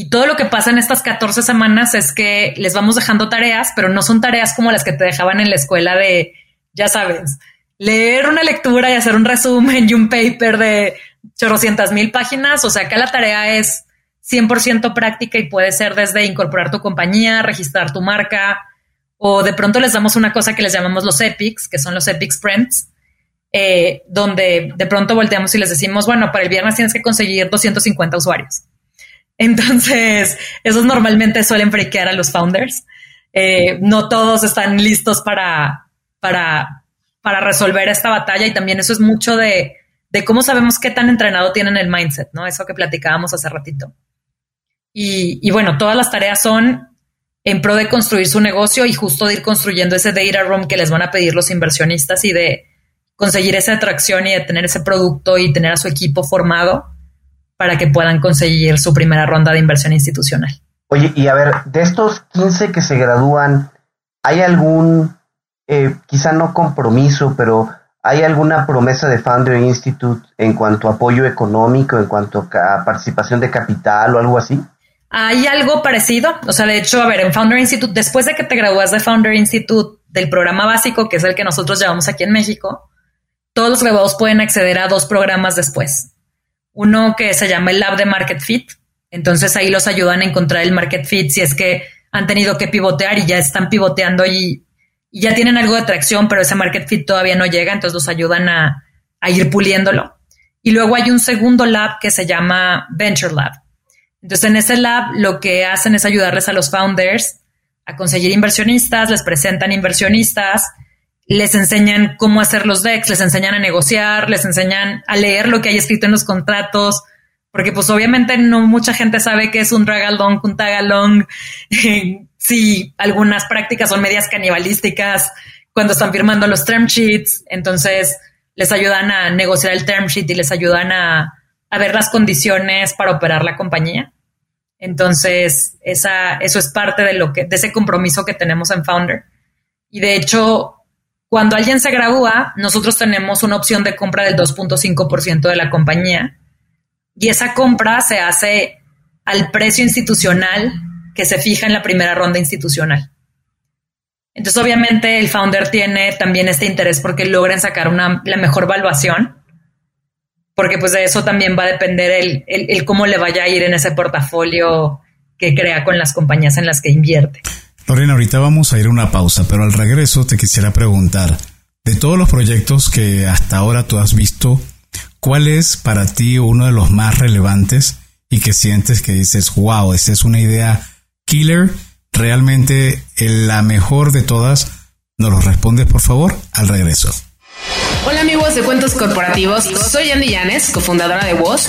Y todo lo que pasa en estas 14 semanas es que les vamos dejando tareas, pero no son tareas como las que te dejaban en la escuela de, ya sabes, leer una lectura y hacer un resumen y un paper de chorrocientas mil páginas. O sea, acá la tarea es 100% práctica y puede ser desde incorporar tu compañía, registrar tu marca, o de pronto les damos una cosa que les llamamos los epics, que son los epic sprints, eh, donde de pronto volteamos y les decimos, bueno, para el viernes tienes que conseguir 250 usuarios. Entonces, esos normalmente suelen frequear a los founders. Eh, no todos están listos para, para, para resolver esta batalla y también eso es mucho de, de cómo sabemos qué tan entrenado tienen el mindset, ¿no? Eso que platicábamos hace ratito. Y, y, bueno, todas las tareas son en pro de construir su negocio y justo de ir construyendo ese data room que les van a pedir los inversionistas y de conseguir esa atracción y de tener ese producto y tener a su equipo formado para que puedan conseguir su primera ronda de inversión institucional. Oye, y a ver, de estos 15 que se gradúan, ¿hay algún, eh, quizá no compromiso, pero ¿hay alguna promesa de Founder Institute en cuanto a apoyo económico, en cuanto a participación de capital o algo así? Hay algo parecido. O sea, de hecho, a ver, en Founder Institute, después de que te gradúas de Founder Institute del programa básico, que es el que nosotros llevamos aquí en México, todos los graduados pueden acceder a dos programas después uno que se llama el Lab de Market Fit. Entonces ahí los ayudan a encontrar el Market Fit si es que han tenido que pivotear y ya están pivoteando y, ya tienen algo de atracción, pero ese Market Fit todavía no llega, entonces los ayudan a, a ir puliéndolo. Y luego hay un segundo lab que se llama Venture Lab. Entonces en ese lab lo que hacen es ayudarles a los founders a conseguir inversionistas, les presentan inversionistas, les enseñan cómo hacer los decks, les enseñan a negociar, les enseñan a leer lo que hay escrito en los contratos, porque pues obviamente no mucha gente sabe qué es un drag along, un tag along, si algunas prácticas son medias canibalísticas cuando están firmando los term sheets, entonces les ayudan a negociar el term sheet y les ayudan a, a ver las condiciones para operar la compañía. Entonces, esa, eso es parte de lo que, de ese compromiso que tenemos en Founder. Y de hecho, cuando alguien se gradúa, nosotros tenemos una opción de compra del 2.5% de la compañía y esa compra se hace al precio institucional que se fija en la primera ronda institucional. Entonces, obviamente, el founder tiene también este interés porque logren sacar la mejor valuación, porque pues de eso también va a depender el, el cómo le vaya a ir en ese portafolio que crea con las compañías en las que invierte. Lorena, ahorita vamos a ir a una pausa, pero al regreso te quisiera preguntar, de todos los proyectos que hasta ahora tú has visto, ¿cuál es para ti uno de los más relevantes y que sientes que dices, wow, esa es una idea killer, realmente la mejor de todas? ¿Nos lo respondes, por favor, al regreso? Hola amigos de Cuentos Corporativos, soy Andy Llanes, cofundadora de Voz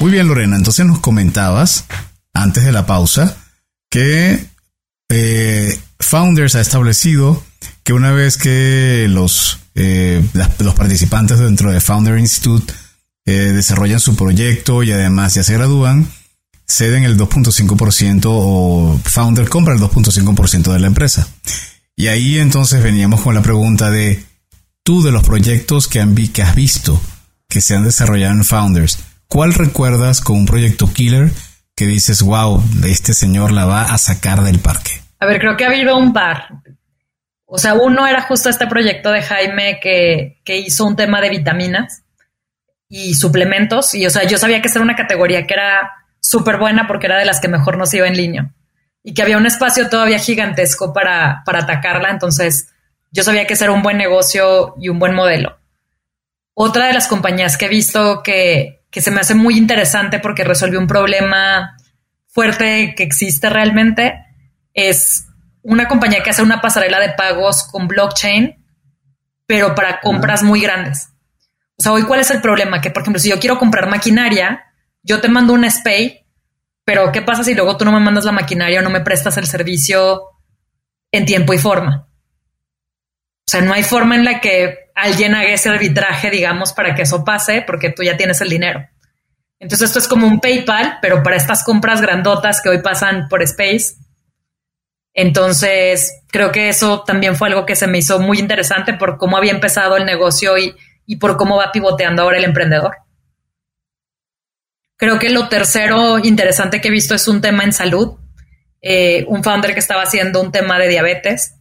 Muy bien, Lorena. Entonces nos comentabas antes de la pausa que eh, Founders ha establecido que una vez que los, eh, los participantes dentro de Founder Institute eh, desarrollan su proyecto y además ya se gradúan, ceden el 2.5% o Founder compra el 2.5% de la empresa. Y ahí entonces veníamos con la pregunta de, tú de los proyectos que, han que has visto que se han desarrollado en Founders, ¿cuál recuerdas con un proyecto killer que dices, wow, este señor la va a sacar del parque? A ver, creo que ha habido un par. O sea, uno era justo este proyecto de Jaime que, hizo un tema de vitaminas y suplementos. Y, o sea, yo sabía que era una categoría que era súper buena porque era de las que mejor nos iba en línea. Y que había un espacio todavía gigantesco para, para atacarla. Entonces, yo sabía que ese era un buen negocio y un buen modelo. Otra de las compañías que he visto que, que se me hace muy interesante porque resolvió un problema fuerte que existe realmente es una compañía que hace una pasarela de pagos con blockchain, pero para compras muy grandes. O sea, hoy cuál es el problema? Que, por ejemplo, si yo quiero comprar maquinaria, yo te mando un SPAY, pero ¿qué pasa si luego tú no me mandas la maquinaria o no me prestas el servicio en tiempo y forma? O sea, no hay forma en la que alguien haga ese arbitraje, digamos, para que eso pase, porque tú ya tienes el dinero. Entonces, esto es como un PayPal, pero para estas compras grandotas que hoy pasan por Space, entonces, creo que eso también fue algo que se me hizo muy interesante por cómo había empezado el negocio y, y por cómo va pivoteando ahora el emprendedor. Creo que lo tercero interesante que he visto es un tema en salud. Eh, un founder que estaba haciendo un tema de diabetes,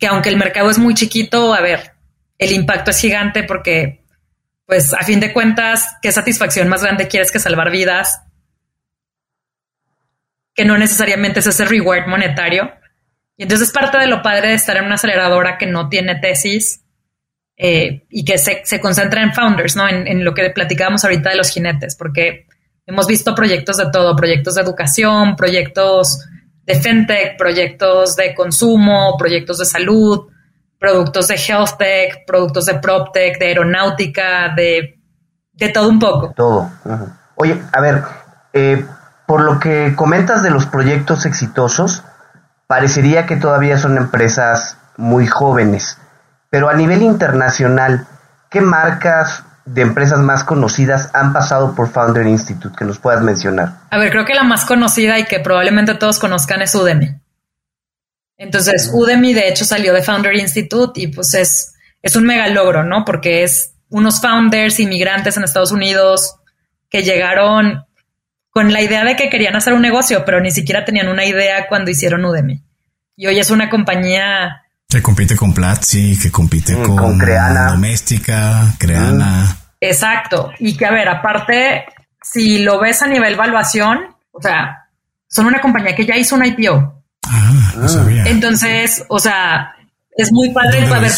que aunque el mercado es muy chiquito, a ver, el impacto es gigante porque, pues, a fin de cuentas, ¿qué satisfacción más grande quieres que salvar vidas? Que no necesariamente es ese reward monetario. Y entonces parte de lo padre de estar en una aceleradora que no tiene tesis eh, y que se, se, concentra en founders, ¿no? En, en, lo que platicábamos ahorita de los jinetes, porque hemos visto proyectos de todo, proyectos de educación, proyectos de fintech, proyectos de consumo, proyectos de salud, productos de health tech, productos de prop tech, de aeronáutica, de, de todo un poco. Todo. Oye, a ver, eh, por lo que comentas de los proyectos exitosos, parecería que todavía son empresas muy jóvenes, pero a nivel internacional, ¿qué marcas de empresas más conocidas han pasado por Founder Institute que nos puedas mencionar? A ver, creo que la más conocida y que probablemente todos conozcan es Udemy. Entonces, Udemy de hecho salió de Founder Institute y pues es, es un mega logro, ¿no? Porque es unos founders inmigrantes en Estados Unidos que llegaron con la idea de que querían hacer un negocio, pero ni siquiera tenían una idea cuando hicieron Udemy. Y hoy es una compañía que compite con Platzi, que compite mm, con, Creana. Doméstica, Creana. Mm. Exacto. Y que, a ver, aparte, si lo ves a nivel valuación, o sea, son una compañía que ya hizo un IPO. Ah, no sabía. Entonces, o sea, es muy padre haber,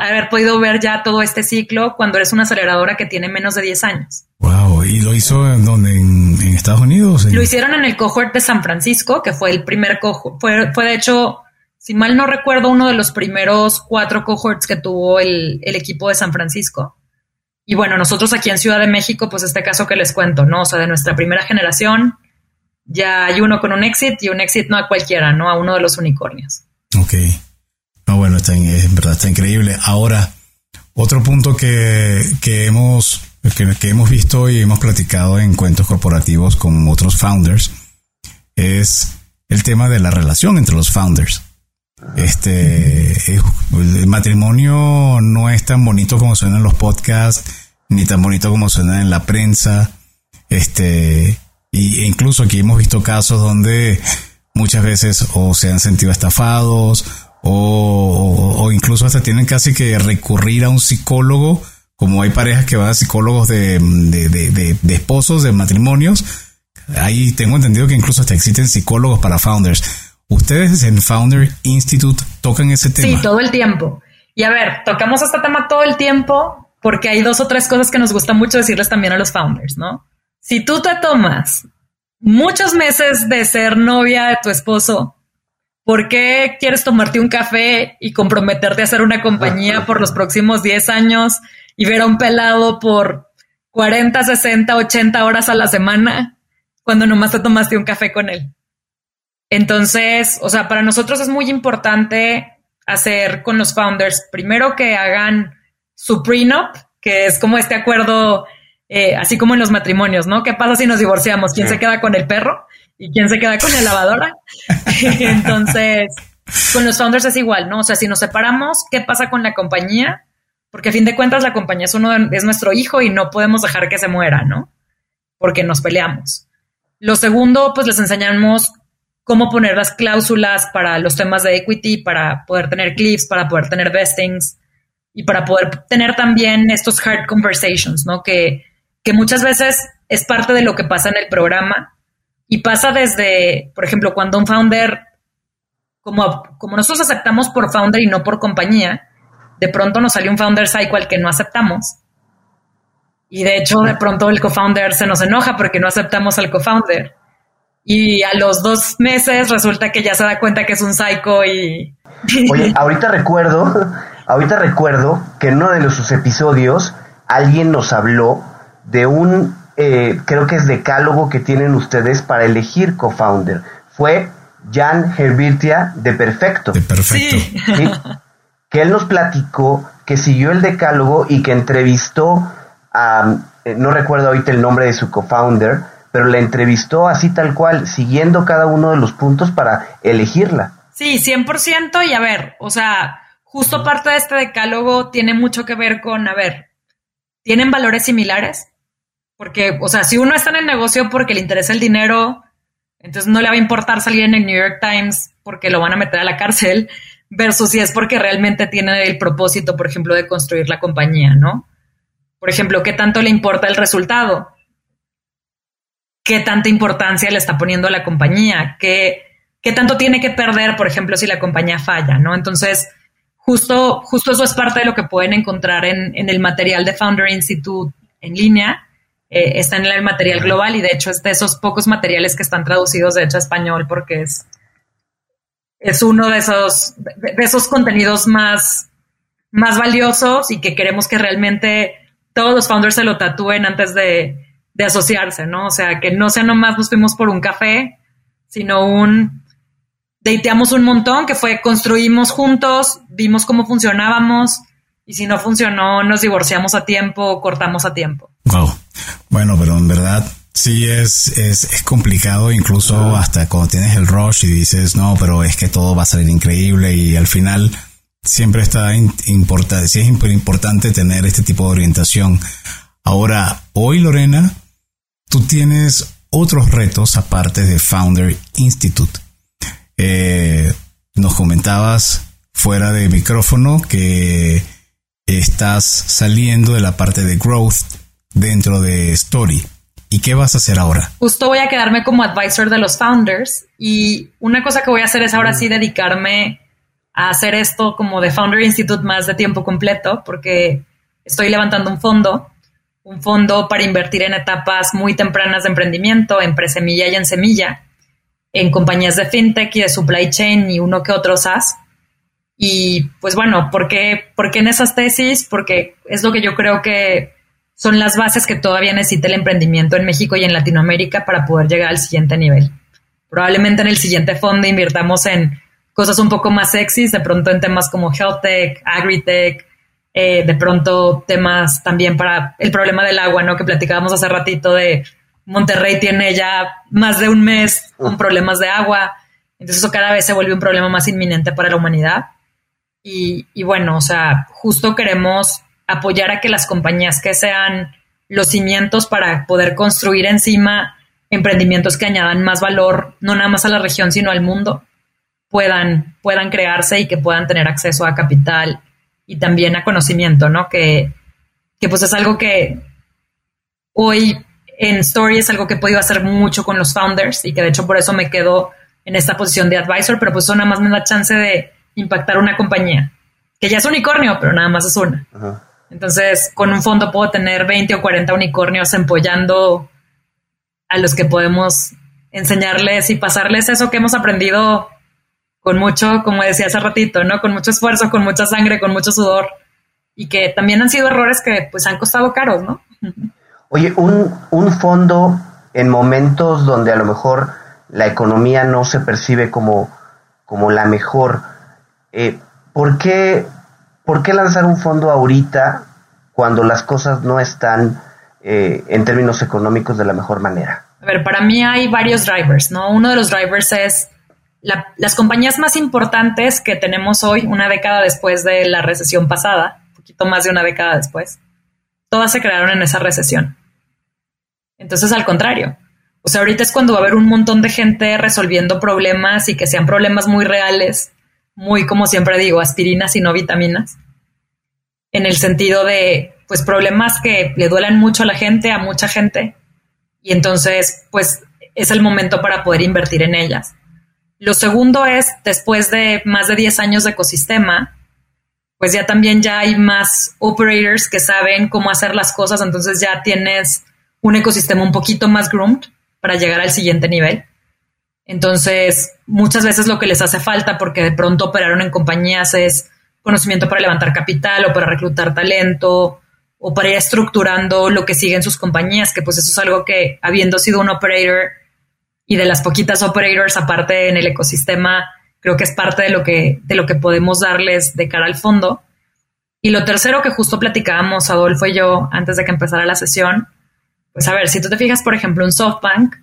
haber, podido ver ya todo este ciclo cuando eres una aceleradora que tiene menos de 10 años. Wow, ¿y lo hizo en donde? ¿En, Estados Unidos? Lo hicieron en el cohort de San Francisco, que fue el primer cohort. Fue, fue de hecho, si mal no recuerdo, uno de los primeros cuatro cohorts que tuvo el, el equipo de San Francisco. Y bueno, nosotros aquí en Ciudad de México, pues este caso que les cuento, ¿no? O sea, de nuestra primera generación, ya hay uno con un exit y un exit no a cualquiera, ¿no? A uno de los unicornios. Ok. No, bueno, está, en verdad está increíble. Ahora, otro punto que, que hemos, que, que, hemos visto y hemos platicado en cuentos corporativos con otros founders es el tema de la relación entre los founders. Este, el matrimonio no es tan bonito como suena en los podcasts, ni tan bonito como suena en la prensa. Este, y, incluso aquí hemos visto casos donde muchas veces o se han sentido estafados o, incluso hasta tienen casi que recurrir a un psicólogo, como hay parejas que van a psicólogos de, de, esposos, de matrimonios. Ahí tengo entendido que incluso hasta existen psicólogos para founders. ¿Ustedes en Founder Institute tocan ese tema? Sí, todo el tiempo. Y a ver, tocamos este tema todo el tiempo porque hay dos o tres cosas que nos gusta mucho decirles también a los founders, ¿no? Si tú te tomas muchos meses de ser novia de tu esposo ¿Por qué quieres tomarte un café y comprometerte a hacer una compañía por los próximos 10 años y ver a un pelado por 40, 60, 80 horas a la semana cuando nomás te tomaste un café con él? Entonces, o sea, para nosotros es muy importante hacer con los founders, primero que hagan su prenup, que es como este acuerdo, eh, así como en los matrimonios, ¿no? ¿Qué pasa si nos divorciamos? ¿Quién se queda con el perro? ¿Y quién se queda con la lavadora? Entonces, con los founders es igual, ¿no? O sea, si nos separamos, ¿qué pasa con la compañía? Porque a fin de cuentas la compañía es, uno es nuestro hijo y no podemos dejar que se muera, ¿no? Porque nos peleamos. Lo segundo, pues les enseñamos cómo poner las cláusulas para los temas de equity, para poder tener cliffs, para poder tener vestings y para poder tener también estos hard conversations, ¿no? Que, que muchas veces es parte de lo que pasa en el programa y pasa desde, por ejemplo, cuando un founder, como, como nosotros aceptamos por founder y no por compañía, de pronto nos salió un founder cycle que no aceptamos. Y de hecho, de pronto el co-founder se nos enoja porque no aceptamos al co-founder. Y a los dos meses resulta que ya se da cuenta que es un psycho y... Oye, ahorita recuerdo, ahorita recuerdo que en uno de sus episodios alguien nos habló de un, eh, creo que es decálogo que tienen ustedes para elegir co-founder. Fue Jan Herbirtia de Perfecto. De Perfecto. ¿sí? que él nos platicó que siguió el decálogo y que entrevistó a, eh, no recuerdo ahorita el nombre de su co-founder, pero la entrevistó así tal cual, siguiendo cada uno de los puntos para elegirla. Sí, 100% y a ver, o sea, justo parte de este decálogo tiene mucho que ver con, a ver, ¿tienen valores similares? Porque, o sea, si uno está en el negocio porque le interesa el dinero, entonces no le va a importar salir en el New York Times porque lo van a meter a la cárcel versus si es porque realmente tiene el propósito, por ejemplo, de construir la compañía, ¿no? Por ejemplo, ¿qué tanto le importa el resultado? ¿Qué tanta importancia le está poniendo a la compañía? ¿Qué, qué tanto tiene que perder, por ejemplo, si la compañía falla, ¿no? Entonces, justo, justo eso es parte de lo que pueden encontrar en, en el material de Founder Institute en línea. Eh, está en el material global y de hecho es de esos pocos materiales que están traducidos de hecho a español porque es es uno de esos, de, esos contenidos más, más valiosos y que queremos que realmente todos los founders se lo tatúen antes de, de asociarse, ¿no? O sea, que no sea nomás nos fuimos por un café, sino un dateamos un montón, que fue construimos juntos, vimos cómo funcionábamos y si no funcionó, nos divorciamos a tiempo, cortamos a tiempo. Wow. Bueno, pero en verdad Sí, es, es, es complicado, incluso hasta cuando tienes el rush y dices, no, pero es que todo va a salir increíble y al final siempre está importante, sí es importante tener este tipo de orientación. Ahora, hoy Lorena, tú tienes otros retos aparte de Founder Institute. Eh, nos comentabas fuera de micrófono que estás saliendo de la parte de growth dentro de Story. ¿Y qué vas a hacer ahora? Justo voy a quedarme como advisor de los founders y una cosa que voy a hacer es ahora sí dedicarme a hacer esto como de Founder Institute más de tiempo completo porque estoy levantando un fondo, un fondo para invertir en etapas muy tempranas de emprendimiento, en presemilla y en semilla, en compañías de fintech y de supply chain y uno que otro SaaS. Y pues bueno, ¿por qué, ¿por qué en esas tesis? Porque es lo que yo creo que son las bases que todavía necesita el emprendimiento en México y en Latinoamérica para poder llegar al siguiente nivel. Probablemente en el siguiente fondo invirtamos en cosas un poco más sexys, de pronto en temas como health tech, agritech, eh, de pronto temas también para el problema del agua, ¿no? Que platicábamos hace ratito de Monterrey tiene ya más de un mes con problemas de agua, entonces eso cada vez se vuelve un problema más inminente para la humanidad. Y, y bueno, o sea, justo queremos apoyar a que las compañías que sean los cimientos para poder construir encima emprendimientos que añadan más valor, no nada más a la región, sino al mundo, puedan, puedan crearse y que puedan tener acceso a capital y también a conocimiento, ¿no? Que, que pues es algo que hoy en Story es algo que he podido hacer mucho con los founders y que de hecho por eso me quedo en esta posición de advisor, pero pues eso nada más me da chance de impactar una compañía, que ya es unicornio, pero nada más es una. Entonces, con un fondo puedo tener 20 o 40 unicornios empollando a los que podemos enseñarles y pasarles eso que hemos aprendido con mucho, como decía hace ratito, ¿no? Con mucho esfuerzo, con mucha sangre, con mucho sudor y que también han sido errores que pues han costado caros, ¿no? Oye, un, un fondo en momentos donde a lo mejor la economía no se percibe como, como la mejor, eh, ¿por qué, ¿por qué lanzar un fondo ahorita cuando las cosas no están eh, en términos económicos de la mejor manera? A ver, para mí hay varios drivers, ¿no? Uno de los drivers es las compañías más importantes que tenemos hoy, una década después de la recesión pasada, un poquito más de una década después, todas se crearon en esa recesión. Entonces, al contrario, o sea, ahorita es cuando va a haber un montón de gente resolviendo problemas y que sean problemas muy reales, muy, como siempre digo, aspirinas y no vitaminas, en el sentido de, pues, problemas que le duelen mucho a la gente, a mucha gente, y entonces, pues, es el momento para poder invertir en ellas. Lo segundo es, después de más de 10 años de ecosistema, pues ya también ya hay más operators que saben cómo hacer las cosas, entonces ya tienes un ecosistema un poquito más groomed para llegar al siguiente nivel. Entonces, muchas veces lo que les hace falta, porque de pronto operaron en compañías, es conocimiento para levantar capital o para reclutar talento o para ir estructurando lo que siguen sus compañías, que pues eso es algo que, habiendo sido un operator, y de las poquitas operators aparte en el ecosistema, creo que es parte de lo que, de lo que podemos darles de cara al fondo. Y lo tercero que justo platicábamos Adolfo y yo antes de que empezara la sesión, pues a ver, si tú te fijas, por ejemplo, en SoftBank,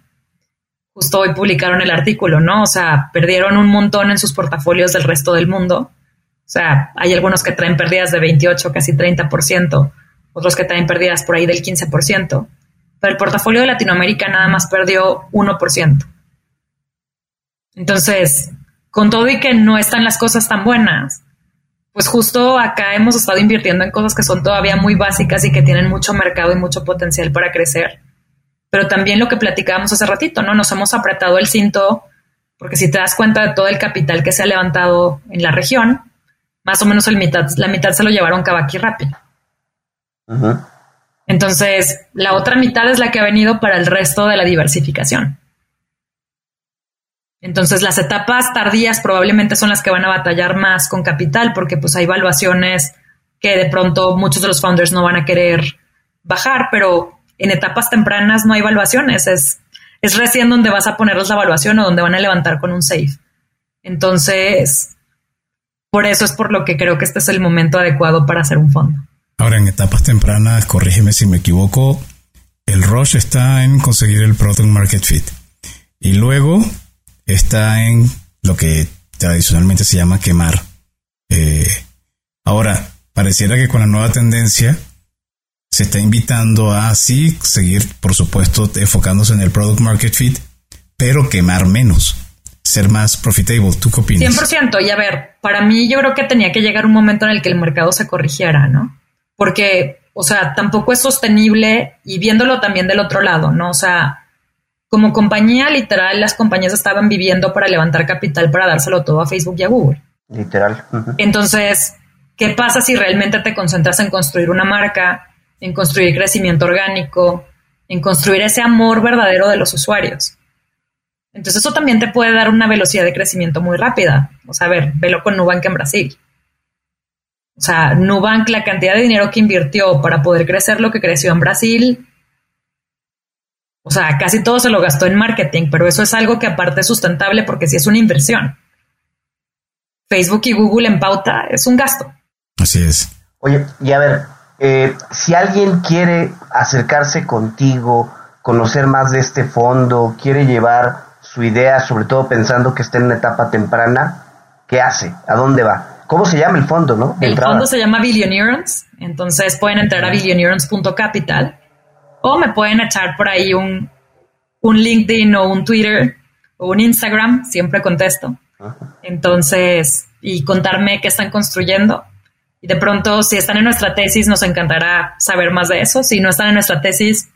justo hoy publicaron el artículo, ¿no? O sea, perdieron un montón en sus portafolios del resto del mundo. O sea, hay algunos que traen pérdidas de 28, casi 30%, otros que traen pérdidas por ahí del 15% pero el portafolio de Latinoamérica nada más perdió 1%. Entonces, con todo y que no están las cosas tan buenas, pues justo acá hemos estado invirtiendo en cosas que son todavía muy básicas y que tienen mucho mercado y mucho potencial para crecer. Pero también lo que platicábamos hace ratito, ¿no? Nos hemos apretado el cinto, porque si te das cuenta de todo el capital que se ha levantado en la región, más o menos el mitad, la mitad se lo llevaron Kabaki rápido. Ajá. Entonces, la otra mitad es la que ha venido para el resto de la diversificación. Entonces, las etapas tardías probablemente son las que van a batallar más con capital, porque pues hay valuaciones que de pronto muchos de los founders no van a querer bajar, pero en etapas tempranas no hay valuaciones, es, es recién donde vas a ponerles la evaluación o donde van a levantar con un safe. Entonces, por eso es por lo que creo que este es el momento adecuado para hacer un fondo. Ahora, en etapas tempranas, corrígeme si me equivoco, el rush está en conseguir el product market fit. Y luego está en lo que tradicionalmente se llama quemar. Eh, ahora, pareciera que con la nueva tendencia se está invitando a sí seguir, por supuesto, enfocándose en el product market fit, pero quemar menos, ser más profitable. ¿Tú qué opinas? 100%. Y a ver, para mí yo creo que tenía que llegar un momento en el que el mercado se corrigiera, ¿no? porque, o sea, tampoco es sostenible y viéndolo también del otro lado, ¿no? O sea, como compañía, literal, las compañías estaban viviendo para levantar capital para dárselo todo a Facebook y a Google. Literal. Entonces, ¿qué pasa si realmente te concentras en construir una marca, en construir crecimiento orgánico, en construir ese amor verdadero de los usuarios? Entonces, eso también te puede dar una velocidad de crecimiento muy rápida. O sea, a ver, velo con Nubank en Brasil. O sea, Nubank, la cantidad de dinero que invirtió para poder crecer lo que creció en Brasil, o sea, casi todo se lo gastó en marketing, pero eso es algo que aparte es sustentable porque sí es una inversión. Facebook y Google en pauta es un gasto. Así es. Oye, y a ver, eh, si alguien quiere acercarse contigo, conocer más de este fondo, quiere llevar su idea, sobre todo pensando que está en una etapa temprana, ¿qué hace? ¿A dónde va? ¿Cómo se llama el fondo, no? el fondo se llama Billioneurons, entonces pueden entrar a billioneurons.capital o me pueden echar por ahí un, un LinkedIn o un Twitter o un Instagram, siempre contesto. Entonces, y contarme qué están construyendo. Y de pronto, si están en nuestra tesis, nos encantará saber más de eso. Si no están en nuestra tesis,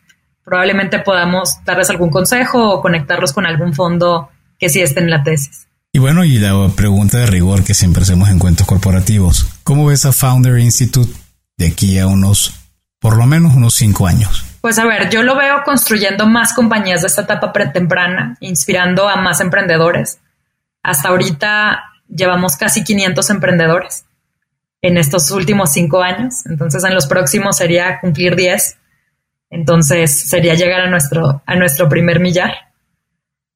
probablemente podamos darles algún consejo o conectarlos con algún fondo que sí esté en la tesis. Y bueno, y la pregunta de rigor que siempre hacemos en cuentos corporativos. ¿Cómo ves a Founder Institute de aquí a unos, por lo menos unos cinco años? Pues a ver, yo lo veo construyendo más compañías de esta etapa pretemprana, inspirando a más emprendedores. Hasta ahorita llevamos casi 500 emprendedores en estos últimos cinco años. Entonces, en los próximos sería cumplir 10. Entonces, sería llegar a nuestro, a nuestro primer millar.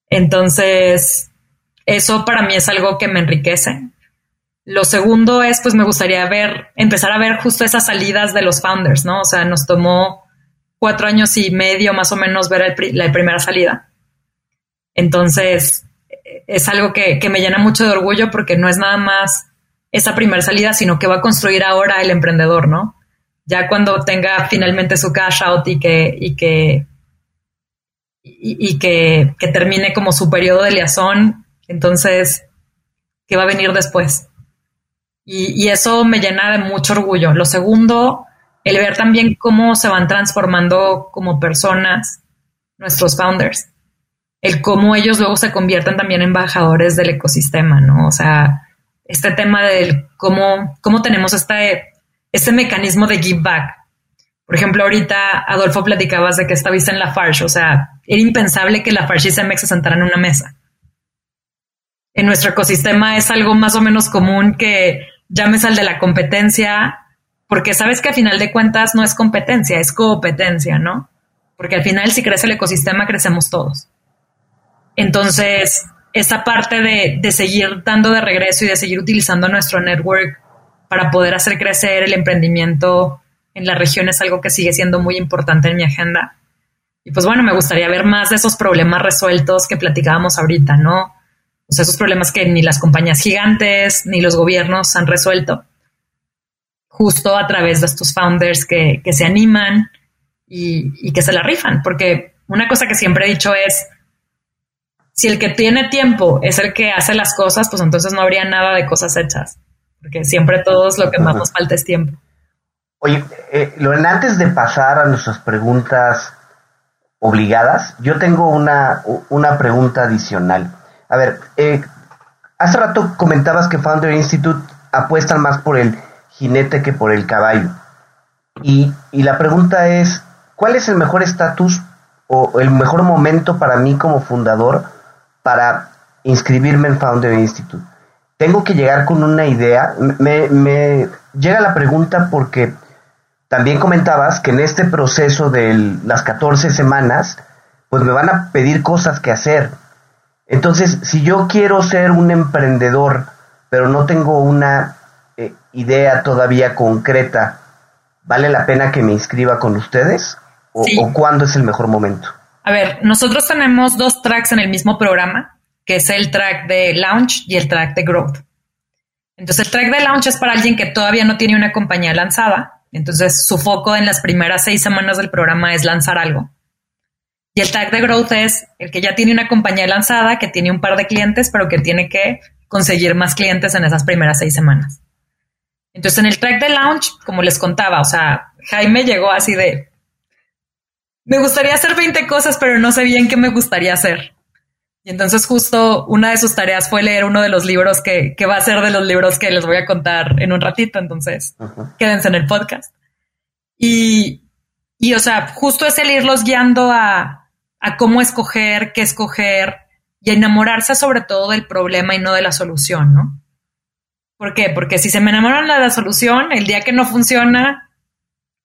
Entonces, eso para mí es algo que me enriquece. Lo segundo es, pues me gustaría ver, empezar a ver justo esas salidas de los founders, ¿no? O sea, nos tomó cuatro años y medio más o menos ver la primera salida. Entonces, es algo que, que, me llena mucho de orgullo porque no es nada más esa primera salida, sino que va a construir ahora el emprendedor, ¿no? Ya cuando tenga finalmente su cash out y que, y que, y, que, termine como su periodo de liazón, entonces, ¿qué va a venir después? Y, eso me llena de mucho orgullo. Lo segundo, el ver también cómo se van transformando como personas nuestros founders. El cómo ellos luego se convierten también en embajadores del ecosistema, ¿no? O sea, este tema del cómo, cómo tenemos este, este mecanismo de give back. Por ejemplo, ahorita Adolfo platicabas de que vista en la Farsh, o sea, era impensable que la Farsh y Cemex se sentaran en una mesa. En nuestro ecosistema es algo más o menos común que llames al de la competencia, porque sabes que al final de cuentas no es competencia, es competencia, ¿no? Porque al final si crece el ecosistema, crecemos todos. Entonces, esa parte de, de seguir dando de regreso y de seguir utilizando nuestro network para poder hacer crecer el emprendimiento en la región es algo que sigue siendo muy importante en mi agenda. Y pues bueno, me gustaría ver más de esos problemas resueltos que platicábamos ahorita, ¿no? O sea, esos problemas que ni las compañías gigantes ni los gobiernos han resuelto. Justo a través de estos founders que, se animan y, que se la rifan. Porque una cosa que siempre he dicho es, si el que tiene tiempo es el que hace las cosas, pues entonces no habría nada de cosas hechas. Porque siempre todos lo que más nos falta es tiempo. Oye, eh, Lorena, antes de pasar a nuestras preguntas obligadas, yo tengo una, una pregunta adicional. A ver, eh, hace rato comentabas que Founder Institute apuestan más por el jinete que por el caballo. Y, la pregunta es, ¿cuál es el mejor estatus o el mejor momento para mí como fundador para inscribirme en Founder Institute? Tengo que llegar con una idea. Me, me llega la pregunta porque también comentabas que en este proceso de las 14 semanas, pues me van a pedir cosas que hacer entonces, si yo quiero ser un emprendedor, pero no tengo una eh, idea todavía concreta, ¿vale la pena que me inscriba con ustedes? O, cuándo es el mejor momento? A ver, nosotros tenemos dos tracks en el mismo programa, que es el track de launch y el track de growth. Entonces, el track de launch es para alguien que todavía no tiene una compañía lanzada. Entonces, su foco en las primeras seis semanas del programa es lanzar algo. Y el tag de growth es el que ya tiene una compañía lanzada, que tiene un par de clientes, pero que tiene que conseguir más clientes en esas primeras seis semanas. Entonces, en el track de launch, como les contaba, o sea, Jaime llegó así de, me gustaría hacer 20 cosas, pero no sé bien qué me gustaría hacer. Y entonces justo una de sus tareas fue leer uno de los libros que, va a ser de los libros que les voy a contar en un ratito. Entonces, quédense en el podcast. Y, y, o sea, justo es el irlos guiando a, a cómo escoger, qué escoger y enamorarse sobre todo del problema y no de la solución, ¿no? ¿Por qué? Porque si se me enamoran de la solución, el día que no funciona,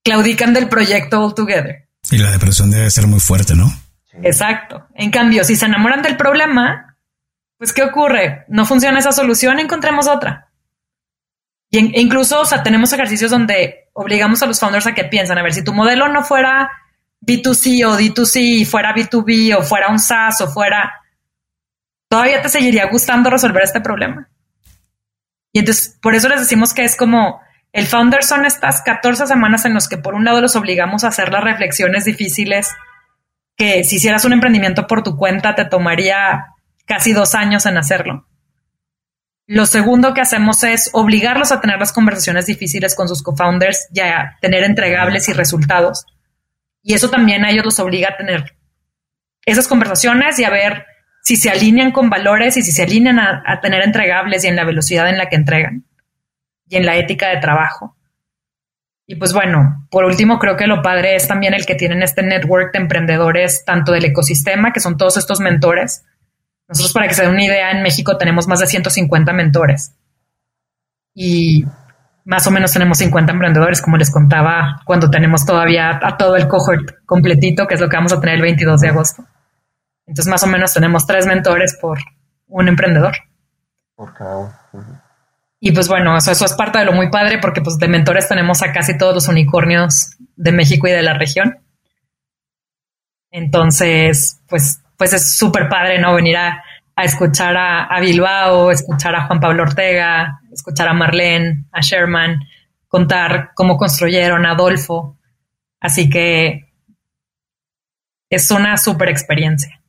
claudican del proyecto altogether. Y la depresión debe ser muy fuerte, ¿no? Exacto. En cambio, si se enamoran del problema, pues ¿qué ocurre? No funciona esa solución, encontremos otra. Y e incluso, o sea, tenemos ejercicios donde obligamos a los founders a que piensen, a ver, si tu modelo no fuera B2C o D2C, fuera B2B o fuera un SaaS o fuera, todavía te seguiría gustando resolver este problema. Y entonces, por eso les decimos que es como el founder son estas 14 semanas en las que por un lado los obligamos a hacer las reflexiones difíciles que si hicieras un emprendimiento por tu cuenta te tomaría casi dos años en hacerlo. Lo segundo que hacemos es obligarlos a tener las conversaciones difíciles con sus co-founders y a tener entregables y resultados y eso también a ellos los obliga a tener esas conversaciones y a ver si se alinean con valores y si se alinean a, tener entregables y en la velocidad en la que entregan y en la ética de trabajo. Y pues bueno, por último, creo que lo padre es también el que tienen este network de emprendedores, tanto del ecosistema, que son todos estos mentores. Nosotros, para que se den una idea, en México tenemos más de 150 mentores. Y más o menos tenemos 50 emprendedores, como les contaba, cuando tenemos todavía a todo el cohort completito, que es lo que vamos a tener el 22 de agosto. Entonces, más o menos tenemos tres mentores por un emprendedor. Por cada uno. Y pues bueno, eso, eso es parte de lo muy padre porque pues de mentores tenemos a casi todos los unicornios de México y de la región. Entonces, pues, pues es súper padre, ¿no? Venir a, escuchar a, a, Bilbao, escuchar a Juan Pablo Ortega, escuchar a Marlene, a Sherman, contar cómo construyeron a Adolfo. Así que es una súper experiencia.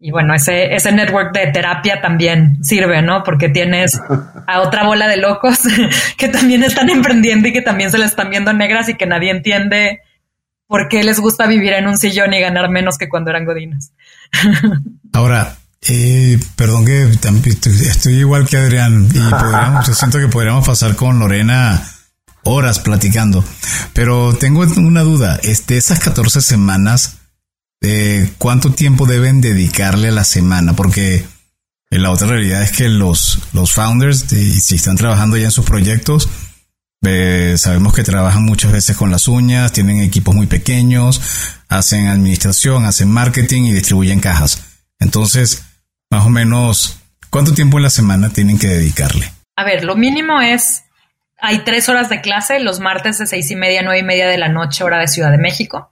Y bueno, ese, ese network de terapia también sirve, ¿no? Porque tienes a otra bola de locos que también están emprendiendo y que también se les están viendo negras y que nadie entiende por qué les gusta vivir en un sillón y ganar menos que cuando eran godinas. Ahora, eh, perdón que estoy igual que Adrián y podríamos, yo siento que podríamos pasar con Lorena horas platicando, pero tengo una duda, este, esas 14 semanas, eh, ¿cuánto tiempo deben dedicarle a la semana? Porque la otra realidad es que los, los founders, si están trabajando ya en sus proyectos, eh, sabemos que trabajan muchas veces con las uñas, tienen equipos muy pequeños, hacen administración, hacen marketing y distribuyen cajas. Entonces, más o menos, ¿cuánto tiempo en la semana tienen que dedicarle? A ver, lo mínimo es, hay tres horas de clase, los martes de seis y media, nueve y media de la noche, hora de Ciudad de México.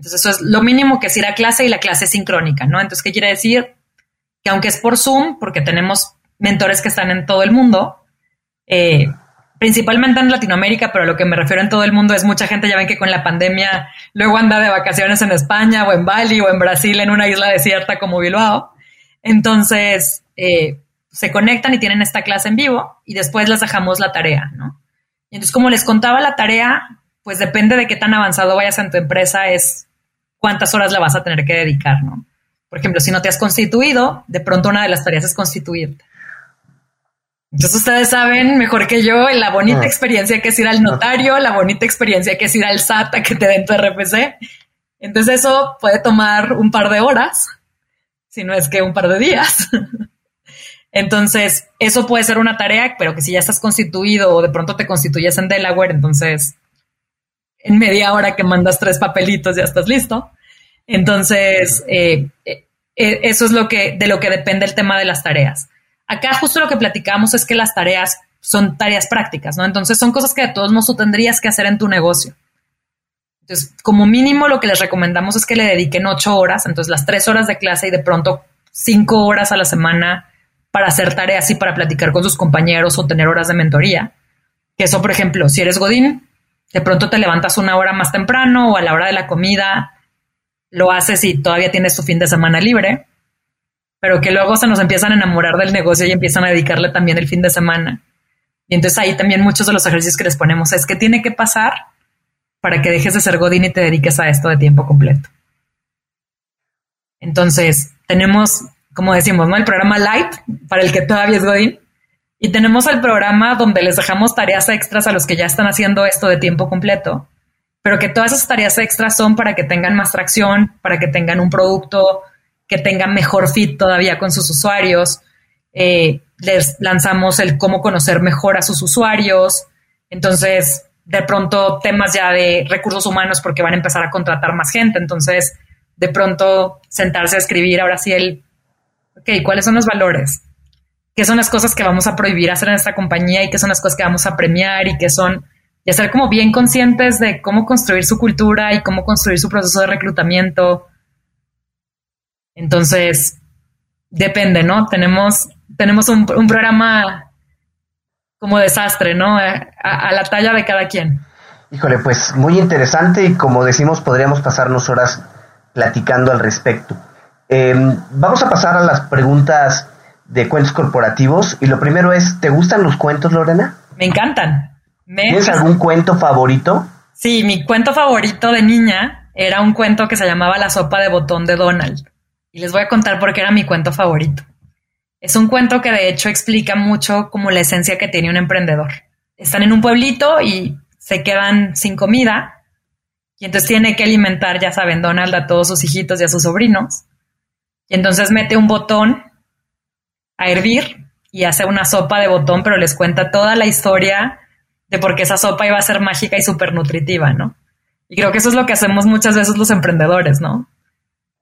Entonces, eso es lo mínimo que es ir a clase y la clase es sincrónica, ¿no? Entonces, ¿qué quiere decir? Que aunque es por Zoom, porque tenemos mentores que están en todo el mundo, eh, principalmente en Latinoamérica, pero a lo que me refiero en todo el mundo es mucha gente, ya ven que con la pandemia luego anda de vacaciones en España o en Bali o en Brasil en una isla desierta como Bilbao. Entonces, eh, se conectan y tienen esta clase en vivo y después les dejamos la tarea, ¿no? Y entonces, como les contaba la tarea, pues depende de qué tan avanzado vayas en tu empresa, es cuántas horas la vas a tener que dedicar, ¿no? Por ejemplo, si no te has constituido, de pronto una de las tareas es constituirte. Entonces ustedes saben mejor que yo la bonita ah. experiencia que es ir al notario, la bonita experiencia que es ir al SAT a que te den tu RFC. Entonces eso puede tomar un par de horas, si no es que un par de días. Entonces, eso puede ser una tarea, pero que si ya estás constituido o de pronto te constituyes en Delaware, entonces en media hora que mandas tres papelitos ya estás listo. Entonces, eh, eh, eh, eso es lo que, de lo que depende el tema de las tareas. Acá justo lo que platicamos es que las tareas son tareas prácticas, ¿no? Entonces son cosas que de todos modos tú tendrías que hacer en tu negocio. Entonces, como mínimo lo que les recomendamos es que le dediquen ocho horas, entonces las tres horas de clase y de pronto cinco horas a la semana para hacer tareas y para platicar con sus compañeros o tener horas de mentoría. Que eso, por ejemplo, si eres Godín, de pronto te levantas una hora más temprano o a la hora de la comida, lo haces y todavía tienes tu fin de semana libre pero que luego se nos empiezan a enamorar del negocio y empiezan a dedicarle también el fin de semana. Y entonces ahí también muchos de los ejercicios que les ponemos es que tiene que pasar para que dejes de ser Godín y te dediques a esto de tiempo completo. Entonces, tenemos, como decimos, ¿no? El programa Light para el que todavía es Godín. Y tenemos el programa donde les dejamos tareas extras a los que ya están haciendo esto de tiempo completo, pero que todas esas tareas extras son para que tengan más tracción, para que tengan un producto que tengan mejor fit todavía con sus usuarios. Eh, les lanzamos el cómo conocer mejor a sus usuarios. Entonces, de pronto, temas ya de recursos humanos porque van a empezar a contratar más gente. Entonces, de pronto, sentarse a escribir ahora sí el, ok, ¿cuáles son los valores? ¿Qué son las cosas que vamos a prohibir hacer en esta compañía y qué son las cosas que vamos a premiar y qué son, y ser como bien conscientes de cómo construir su cultura y cómo construir su proceso de reclutamiento entonces, depende, ¿no? Tenemos, tenemos un, programa como desastre, ¿no? A, la talla de cada quien. Híjole, pues muy interesante y como decimos, podríamos pasarnos horas platicando al respecto. Em, vamos a pasar a las preguntas de cuentos corporativos y lo primero es, ¿te gustan los cuentos, Lorena? Me encantan. ¿Tienes algún cuento favorito? Sí, mi cuento favorito de niña era un cuento que se llamaba La sopa de botón de Donald. Y les voy a contar por qué era mi cuento favorito. Es un cuento que de hecho explica mucho como la esencia que tiene un emprendedor. Están en un pueblito y se quedan sin comida y entonces tiene que alimentar, ya saben, Donald a todos sus hijitos y a sus sobrinos. Y entonces mete un botón a hervir y hace una sopa de botón, pero les cuenta toda la historia de por qué esa sopa iba a ser mágica y súper nutritiva, ¿no? Y creo que eso es lo que hacemos muchas veces los emprendedores, ¿no?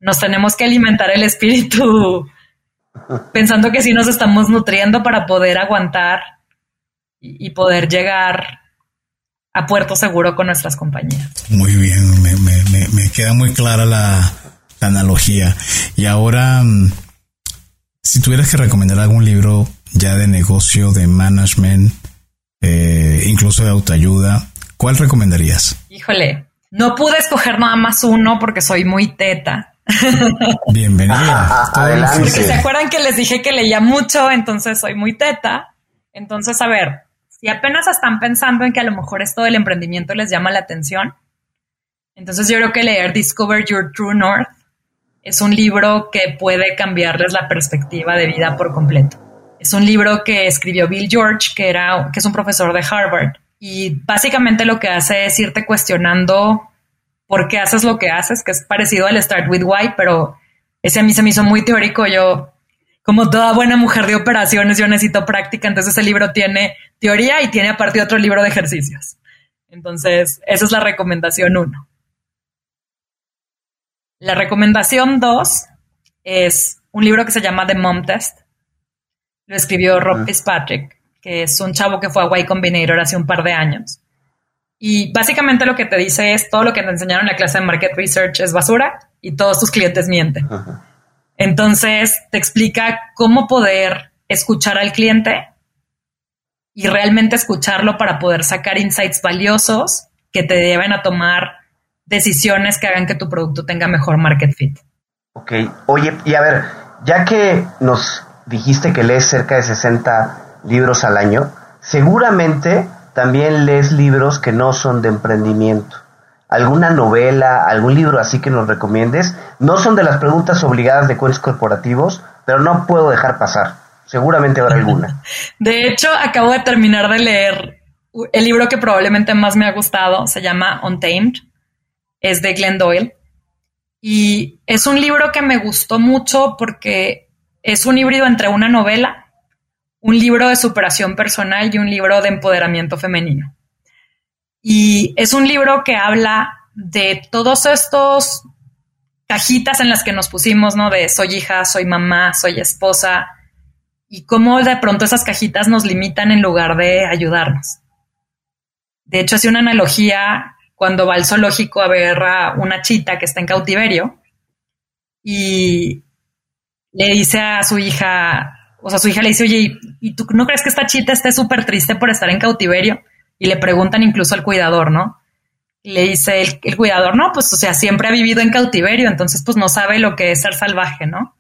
nos tenemos que alimentar el espíritu pensando que sí nos estamos nutriendo para poder aguantar y, poder llegar a puerto seguro con nuestras compañías. Muy bien, me, queda muy clara la, analogía. Y ahora, mm, si tuvieras que recomendar algún libro ya de negocio, de management, eh, incluso de autoayuda, ¿cuál recomendarías? Híjole, no pude escoger nada más uno porque soy muy teta. Bienvenida. Porque se acuerdan que les dije que leía mucho, entonces soy muy teta. Entonces, a ver, si apenas están pensando en que a lo mejor esto del emprendimiento les llama la atención, entonces yo creo que leer Discover Your True North es un libro que puede cambiarles la perspectiva de vida por completo. Es un libro que escribió Bill George, que, era, que es un profesor de Harvard. Y básicamente lo que hace es irte cuestionando por qué haces lo que haces, que es parecido al Start With Why, pero ese a mí se me hizo muy teórico. Yo, como toda buena mujer de operaciones, yo necesito práctica. Entonces ese libro tiene teoría y tiene aparte otro libro de ejercicios. Entonces, esa es la recomendación uno. La recomendación dos es un libro que se llama The Mom Test lo escribió Rob Fitzpatrick, que es un chavo que fue a Y Combinator hace un par de años. Y básicamente lo que te dice es todo lo que te enseñaron en la clase de Market Research es basura y todos tus clientes mienten. Entonces te explica cómo poder escuchar al cliente y realmente escucharlo para poder sacar insights valiosos que te lleven a tomar decisiones que hagan que tu producto tenga mejor market fit. Ok, oye, y a ver, ya que nos dijiste que lees cerca de 60 libros al año, seguramente también lees libros que no son de emprendimiento. ¿Alguna novela, algún libro así que nos recomiendes? No son de las preguntas obligadas de cuentos corporativos, pero no puedo dejar pasar. Seguramente habrá alguna. De hecho, acabo de terminar de leer el libro que probablemente más me ha gustado. Se llama Untamed. Es de Glenn Doyle. Y es un libro que me gustó mucho porque es un híbrido entre una novela, un libro de superación personal y un libro de empoderamiento femenino. Y es un libro que habla de todos estos cajitas en las que nos pusimos, ¿no? De soy hija, soy mamá, soy esposa, y cómo de pronto esas cajitas nos limitan en lugar de ayudarnos. De hecho, hace una analogía cuando va al zoológico a ver a una chita que está en cautiverio y le dice a su hija, o sea, su hija le dice, oye, ¿y tú no crees que esta chita esté súper triste por estar en cautiverio? Y le preguntan incluso al cuidador, ¿no? Le dice el, cuidador, no, pues, o sea, siempre ha vivido en cautiverio, entonces, pues, no sabe lo que es ser salvaje, ¿no?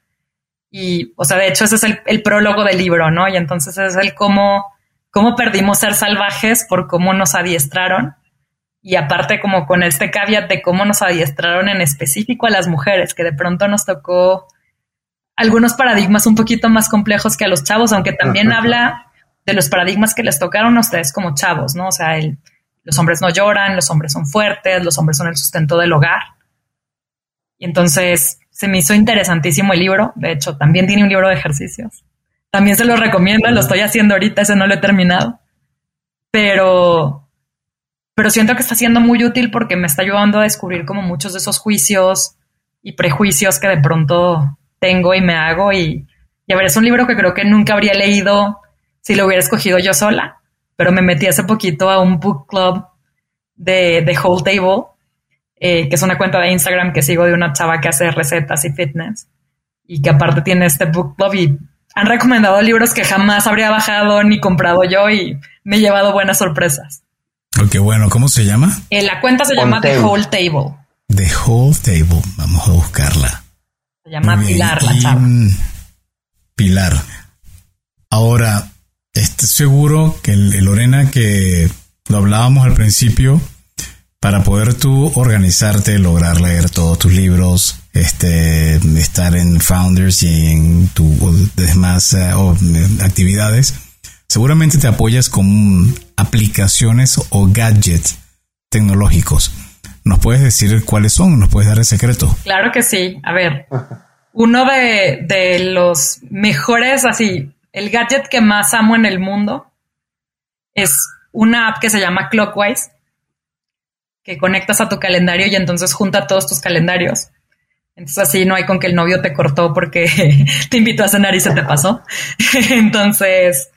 Y, o sea, de hecho, ese es el, prólogo del libro, ¿no? Y entonces es el cómo, cómo perdimos ser salvajes por cómo nos adiestraron. Y aparte, como con este caveat de cómo nos adiestraron en específico a las mujeres, que de pronto nos tocó algunos paradigmas un poquito más complejos que a los chavos, aunque también habla de los paradigmas que les tocaron a ustedes como chavos, ¿no? O sea, los hombres no lloran, los hombres son fuertes, los hombres son el sustento del hogar. Y entonces se me hizo interesantísimo el libro. De hecho, también tiene un libro de ejercicios. También se lo recomiendo, lo estoy haciendo ahorita, ese no lo he terminado. Pero, pero siento que está siendo muy útil porque me está ayudando a descubrir como muchos de esos juicios y prejuicios que de pronto tengo y me hago y, a ver, es un libro que creo que nunca habría leído si lo hubiera escogido yo sola, pero me metí hace poquito a un book club de, de Whole Table, eh, que es una cuenta de Instagram que sigo de una chava que hace recetas y fitness y que aparte tiene este book club y han recomendado libros que jamás habría bajado ni comprado yo y me he llevado buenas sorpresas. Ok, bueno, ¿cómo se llama? Eh, la cuenta se llama The Whole Table. The Whole Table, vamos a buscarla. Se llama Pilar la chava. Pilar. Ahora, estoy seguro que Lorena, que lo hablábamos al principio, para poder tú organizarte, lograr leer todos tus libros, este, estar en Founders y en tus demás eh, actividades, seguramente te apoyas con aplicaciones o gadgets tecnológicos. ¿Nos puedes decir cuáles son? ¿Nos puedes dar el secreto? Claro que sí. A ver, uno de, los mejores, así, el gadget que más amo en el mundo es una app que se llama Clockwise, que conectas a tu calendario y entonces junta todos tus calendarios. Entonces así no hay con que el novio te cortó porque te invitó a cenar y se te pasó. entonces,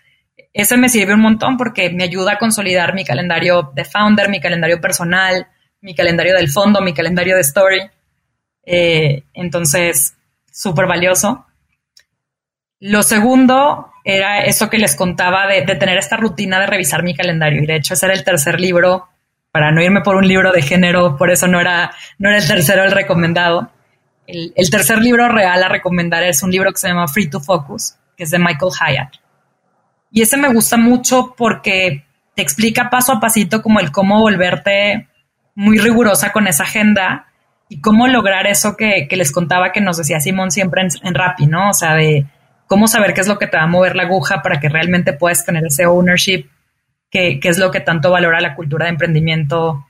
ese me sirve un montón porque me ayuda a consolidar mi calendario de founder, mi calendario personal, mi calendario del fondo, mi calendario de story. Eh, entonces, súper valioso. Lo segundo era eso que les contaba de, tener esta rutina de revisar mi calendario. Y de hecho, ese era el tercer libro, para no irme por un libro de género, por eso no era, no era el tercero el recomendado. El, el tercer libro real a recomendar es un libro que se llama Free to Focus, que es de Michael Hyatt. Y ese me gusta mucho porque te explica paso a pasito como el cómo volverte muy rigurosa con esa agenda y cómo lograr eso que, les contaba que nos decía Simón siempre en, en Rappi, ¿no? O sea, de cómo saber qué es lo que te va a mover la aguja para que realmente puedas tener ese ownership, que, es lo que tanto valora la cultura de emprendimiento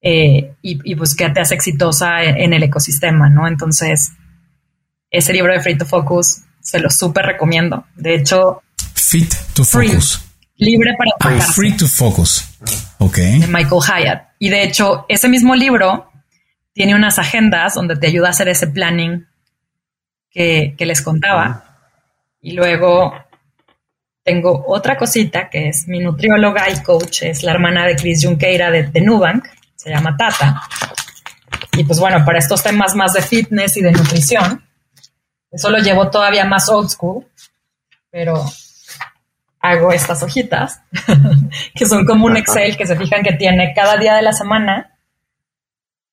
eh, y, pues que te hace exitosa en, el ecosistema, ¿no? Entonces, ese libro de Free to Focus se lo súper recomiendo. De hecho, Fit to Focus. libre para ah, Free to Focus. Ok. De Michael Hyatt. Y de hecho, ese mismo libro tiene unas agendas donde te ayuda a hacer ese planning que, les contaba. Y luego tengo otra cosita que es mi nutrióloga y coach, es la hermana de Chris Junqueira de, de Nubank, se llama Tata. Y pues bueno, para estos temas más de fitness y de nutrición, eso lo llevo todavía más old school, pero hago estas hojitas, que son como un Excel que se fijan que tiene cada día de la semana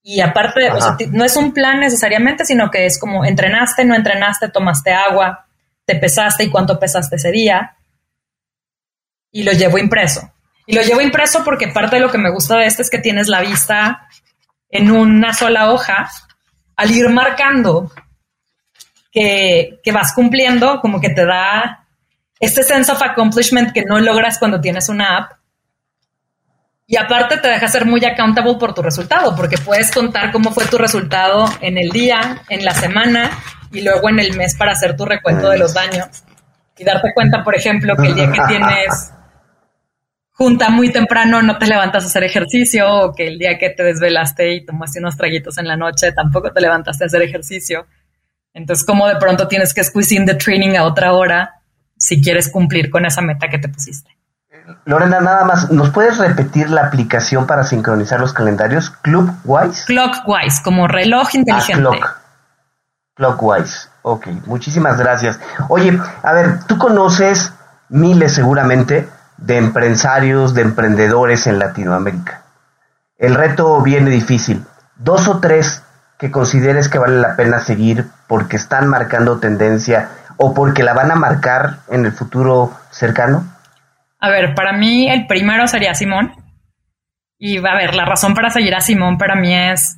y aparte, no es un plan necesariamente, sino que es como entrenaste, no entrenaste, tomaste agua, te pesaste y cuánto pesaste ese día. Y lo llevo impreso. Y lo llevo impreso porque parte de lo que me gusta de este es que tienes la vista en una sola hoja. Al ir marcando que, que vas cumpliendo, como que te da este sense of accomplishment que no logras cuando tienes una app y aparte te deja ser muy accountable por tu resultado, porque puedes contar cómo fue tu resultado en el día, en la semana y luego en el mes para hacer tu recuento de los daños. Y darte cuenta, por ejemplo, que el día que tienes junta muy temprano no te levantas a hacer ejercicio o que el día que te desvelaste y tomaste unos traguitos en la noche tampoco te levantaste a hacer ejercicio. Entonces, ¿cómo de pronto tienes que squeeze in the training a otra hora si quieres cumplir con esa meta que te pusiste? Lorena, nada más, ¿nos puedes repetir la aplicación para sincronizar los calendarios? ¿Clockwise? Clockwise, como reloj inteligente. Ah, clock. Clockwise, ok, muchísimas gracias. Oye, a ver, tú conoces miles seguramente de empresarios, de emprendedores en Latinoamérica. El reto viene difícil. Dos o tres que consideres que vale la pena seguir porque están marcando tendencia o porque la van a marcar en el futuro cercano. A ver, para mí el primero sería Simón. Y a ver, la razón para seguir a Simón para mí es,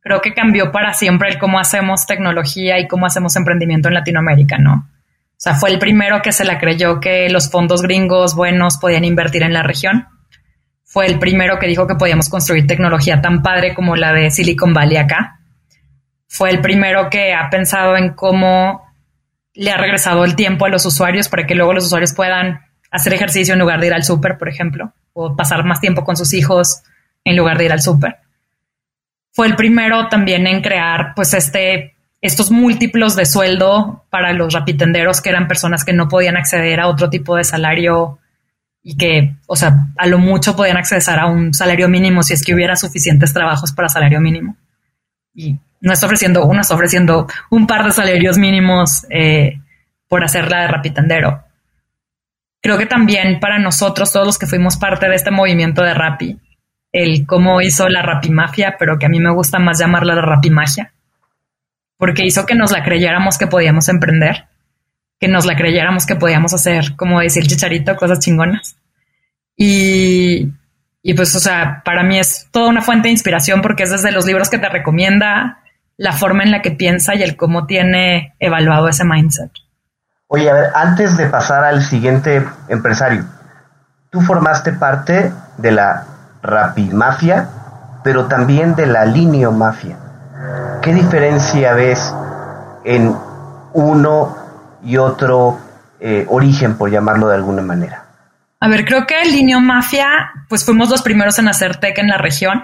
creo que cambió para siempre el cómo hacemos tecnología y cómo hacemos emprendimiento en Latinoamérica, ¿no? O sea, fue el primero que se la creyó que los fondos gringos buenos podían invertir en la región. Fue el primero que dijo que podíamos construir tecnología tan padre como la de Silicon Valley acá. Fue el primero que ha pensado en cómo le ha regresado el tiempo a los usuarios para que luego los usuarios puedan hacer ejercicio en lugar de ir al súper, por ejemplo, o pasar más tiempo con sus hijos en lugar de ir al súper. Fue el primero también en crear, pues, este, estos múltiplos de sueldo para los rapitenderos, que eran personas que no podían acceder a otro tipo de salario y que, o sea, a lo mucho podían acceder a un salario mínimo si es que hubiera suficientes trabajos para salario mínimo. Y no está ofreciendo uno, está ofreciendo un par de salarios mínimos eh, por hacerla de rapitendero creo que también para nosotros, todos los que fuimos parte de este movimiento de Rappi, el cómo hizo la Rapimafia, pero que a mí me gusta más llamarla la Rapimagia, porque hizo que nos la creyéramos que podíamos emprender, que nos la creyéramos que podíamos hacer, como el chicharito, cosas chingonas. Y, y pues, o sea, para mí es toda una fuente de inspiración porque es desde los libros que te recomienda, la forma en la que piensa y el cómo tiene evaluado ese mindset. Oye, a ver, antes de pasar al siguiente empresario, tú formaste parte de la Rapimafia, pero también de la Linio Mafia. ¿Qué diferencia ves en uno y otro eh, origen, por llamarlo de alguna manera? A ver, creo que Linio Mafia, pues fuimos los primeros en hacer tech en la región.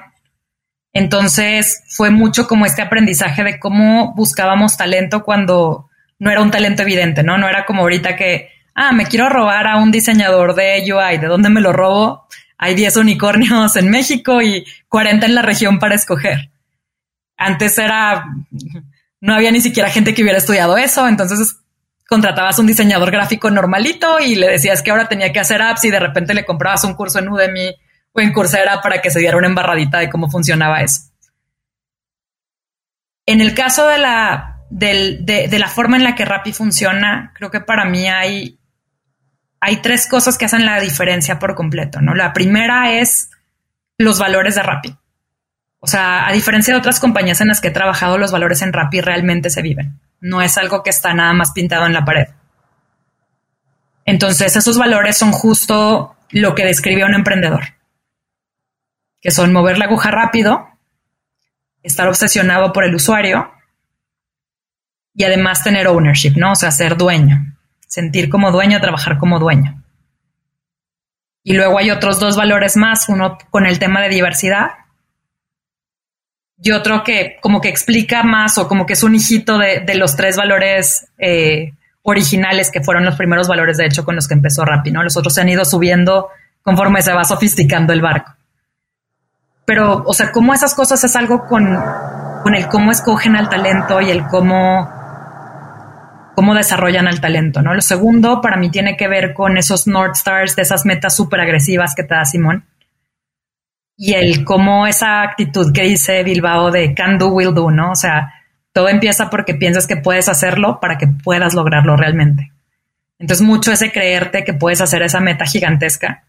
Entonces fue mucho como este aprendizaje de cómo buscábamos talento cuando no era un talento evidente, ¿no? No era como ahorita que ah, me quiero robar a un diseñador de UI, ¿de dónde me lo robo? Hay 10 unicornios en México y 40 en la región para escoger. Antes era, no había ni siquiera gente que hubiera estudiado eso, entonces contratabas un diseñador gráfico normalito y le decías que ahora tenía que hacer apps y de repente le comprabas un curso en Udemy o en Coursera para que se diera una embarradita de cómo funcionaba eso. En el caso de la, de, la forma en la que Rappi funciona, creo que para mí hay, hay tres cosas que hacen la diferencia por completo, ¿no? La primera es los valores de Rappi. O sea, a diferencia de otras compañías en las que he trabajado, los valores en Rappi realmente se viven. No es algo que está nada más pintado en la pared. Entonces, esos valores son justo lo que describe un emprendedor, que son mover la aguja rápido, estar obsesionado por el usuario y además tener ownership, ¿no? O sea, ser dueño, sentir como dueño, trabajar como dueño. Y luego hay otros dos valores más, uno con el tema de diversidad y otro que como que explica más o como que es un hijito de, los tres valores eh, originales que fueron los primeros valores de hecho con los que empezó Rappi, ¿no? Los otros se han ido subiendo conforme se va sofisticando el barco. Pero, o sea, cómo esas cosas es algo con, con el cómo escogen al talento y el cómo, cómo desarrollan al talento, ¿no? Lo segundo para mí tiene que ver con esos North Stars, de esas metas súper agresivas que te da Simón. Y el cómo esa actitud que dice Bilbao de can do, will do, ¿no? O sea, todo empieza porque piensas que puedes hacerlo para que puedas lograrlo realmente. Entonces, mucho ese creerte que puedes hacer esa meta gigantesca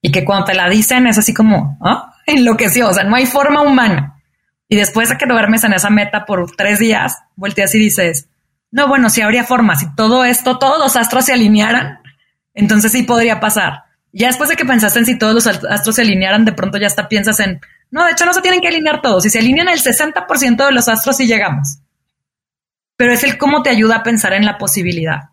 y que cuando te la dicen es así como, ¿ah? enloqueció, o sea, no hay forma humana. Y después de que duermes en esa meta por tres días, volteas y dices, no, bueno, si habría forma, si todo esto, todos los astros se alinearan, entonces sí podría pasar. Ya después de que pensaste en si todos los astros se alinearan, de pronto ya hasta piensas en, no, de hecho no se tienen que alinear todos, si se alinean el 60% de los astros sí llegamos. Pero es el cómo te ayuda a pensar en la posibilidad.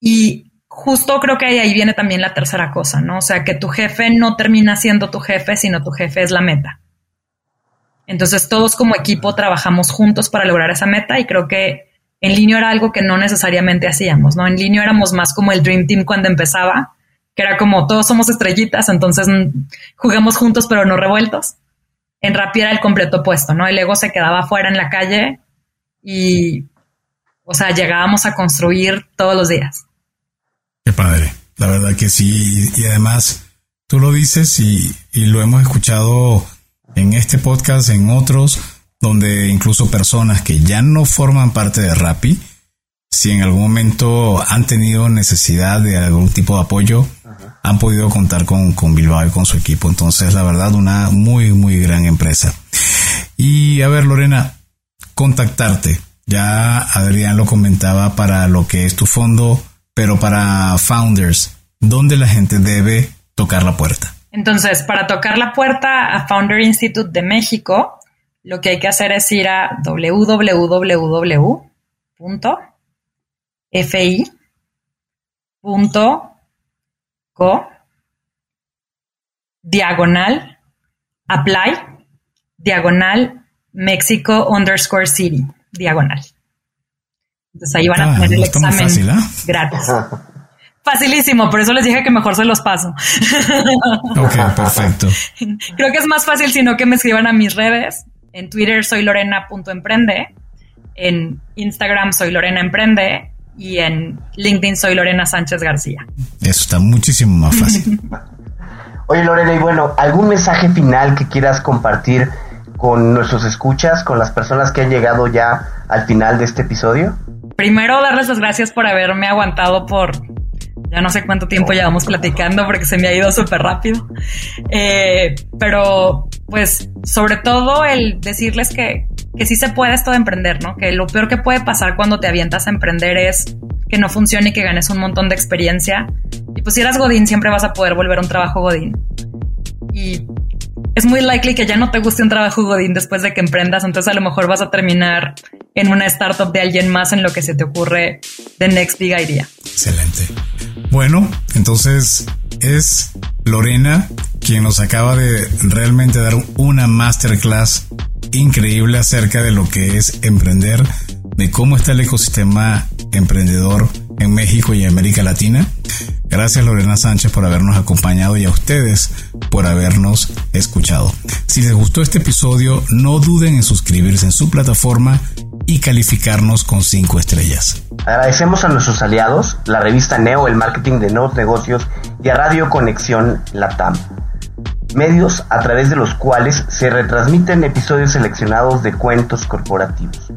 Y justo creo que ahí, viene también la tercera cosa, ¿no? O sea, que tu jefe no termina siendo tu jefe, sino tu jefe es la meta. Entonces todos como equipo trabajamos juntos para lograr esa meta y creo que en línea era algo que no necesariamente hacíamos, ¿no? En línea éramos más como el Dream Team cuando empezaba, que era como todos somos estrellitas, entonces mm, jugamos juntos pero no revueltos. En Rappi era el completo opuesto, ¿no? El ego se quedaba afuera en la calle y, o sea, llegábamos a construir todos los días. Qué padre, la verdad que sí. Y además, tú lo dices y, lo hemos escuchado en este podcast, en otros, donde incluso personas que ya no forman parte de Rappi, si en algún momento han tenido necesidad de algún tipo de apoyo, han podido contar con, con, Bilbao y con su equipo. Entonces, la verdad, una muy, muy gran empresa. Y a ver, Lorena, contactarte. Ya Adrián lo comentaba para lo que es tu fondo pero para founders, ¿dónde la gente debe tocar la puerta? Entonces, para tocar la puerta a Founder Institute de México, lo que hay que hacer es ir a www.fi.co diagonal apply diagonal México underscore city diagonal. Entonces ahí van a tener el examen ¿ah? gratis. Facilísimo, por eso les dije que mejor se los paso. Ok, perfecto. Creo que es más fácil si no que me escriban a mis redes. En Twitter soy lorena.emprende, en Instagram soy Lorena Emprende y en LinkedIn soy Lorena Sánchez García. Eso está muchísimo más fácil. Oye Lorena, y bueno, ¿algún mensaje final que quieras compartir con nuestros escuchas, con las personas que han llegado ya al final de este episodio? Primero darles las gracias por haberme aguantado por ya no sé cuánto tiempo llevamos platicando porque se me ha ido súper rápido. Eh, pero pues sobre todo el decirles que, que sí se puede esto de emprender, ¿no? Que lo peor que puede pasar cuando te avientas a emprender es que no funcione y que ganes un montón de experiencia. Y pues si eras Godín siempre vas a poder volver a un trabajo Godín. Y es muy likely que ya no te guste un trabajo Godín después de que emprendas, entonces a lo mejor vas a terminar en una startup de alguien más en lo que se te ocurre de Next Big Idea. Excelente. Bueno, entonces es Lorena quien nos acaba de realmente dar una masterclass increíble acerca de lo que es emprender, de cómo está el ecosistema emprendedor en México y América Latina. Gracias Lorena Sánchez por habernos acompañado y a ustedes por habernos escuchado. Si les gustó este episodio, no duden en suscribirse en su plataforma y calificarnos con 5 estrellas. Agradecemos a nuestros aliados, la revista Neo, el marketing de nuevos negocios y a Radio Conexión Latam medios a través de los cuales se retransmiten episodios seleccionados de cuentos corporativos.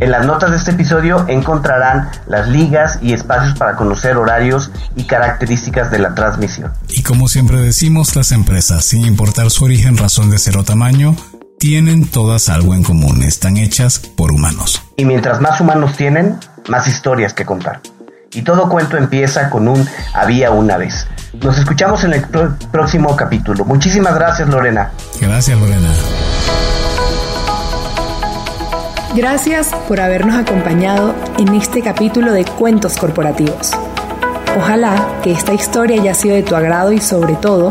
En las notas de este episodio encontrarán las ligas y espacios para conocer horarios y características de la transmisión. Y como siempre decimos, las empresas, sin importar su origen, razón de ser o tamaño, tienen todas algo en común, están hechas por humanos. Y mientras más humanos tienen, más historias que contar. Y todo cuento empieza con un había una vez. Nos escuchamos en el próximo capítulo. Muchísimas gracias, Lorena. Gracias, Lorena. Gracias por habernos acompañado en este capítulo de Cuentos Corporativos. Ojalá que esta historia haya sido de tu agrado y sobre todo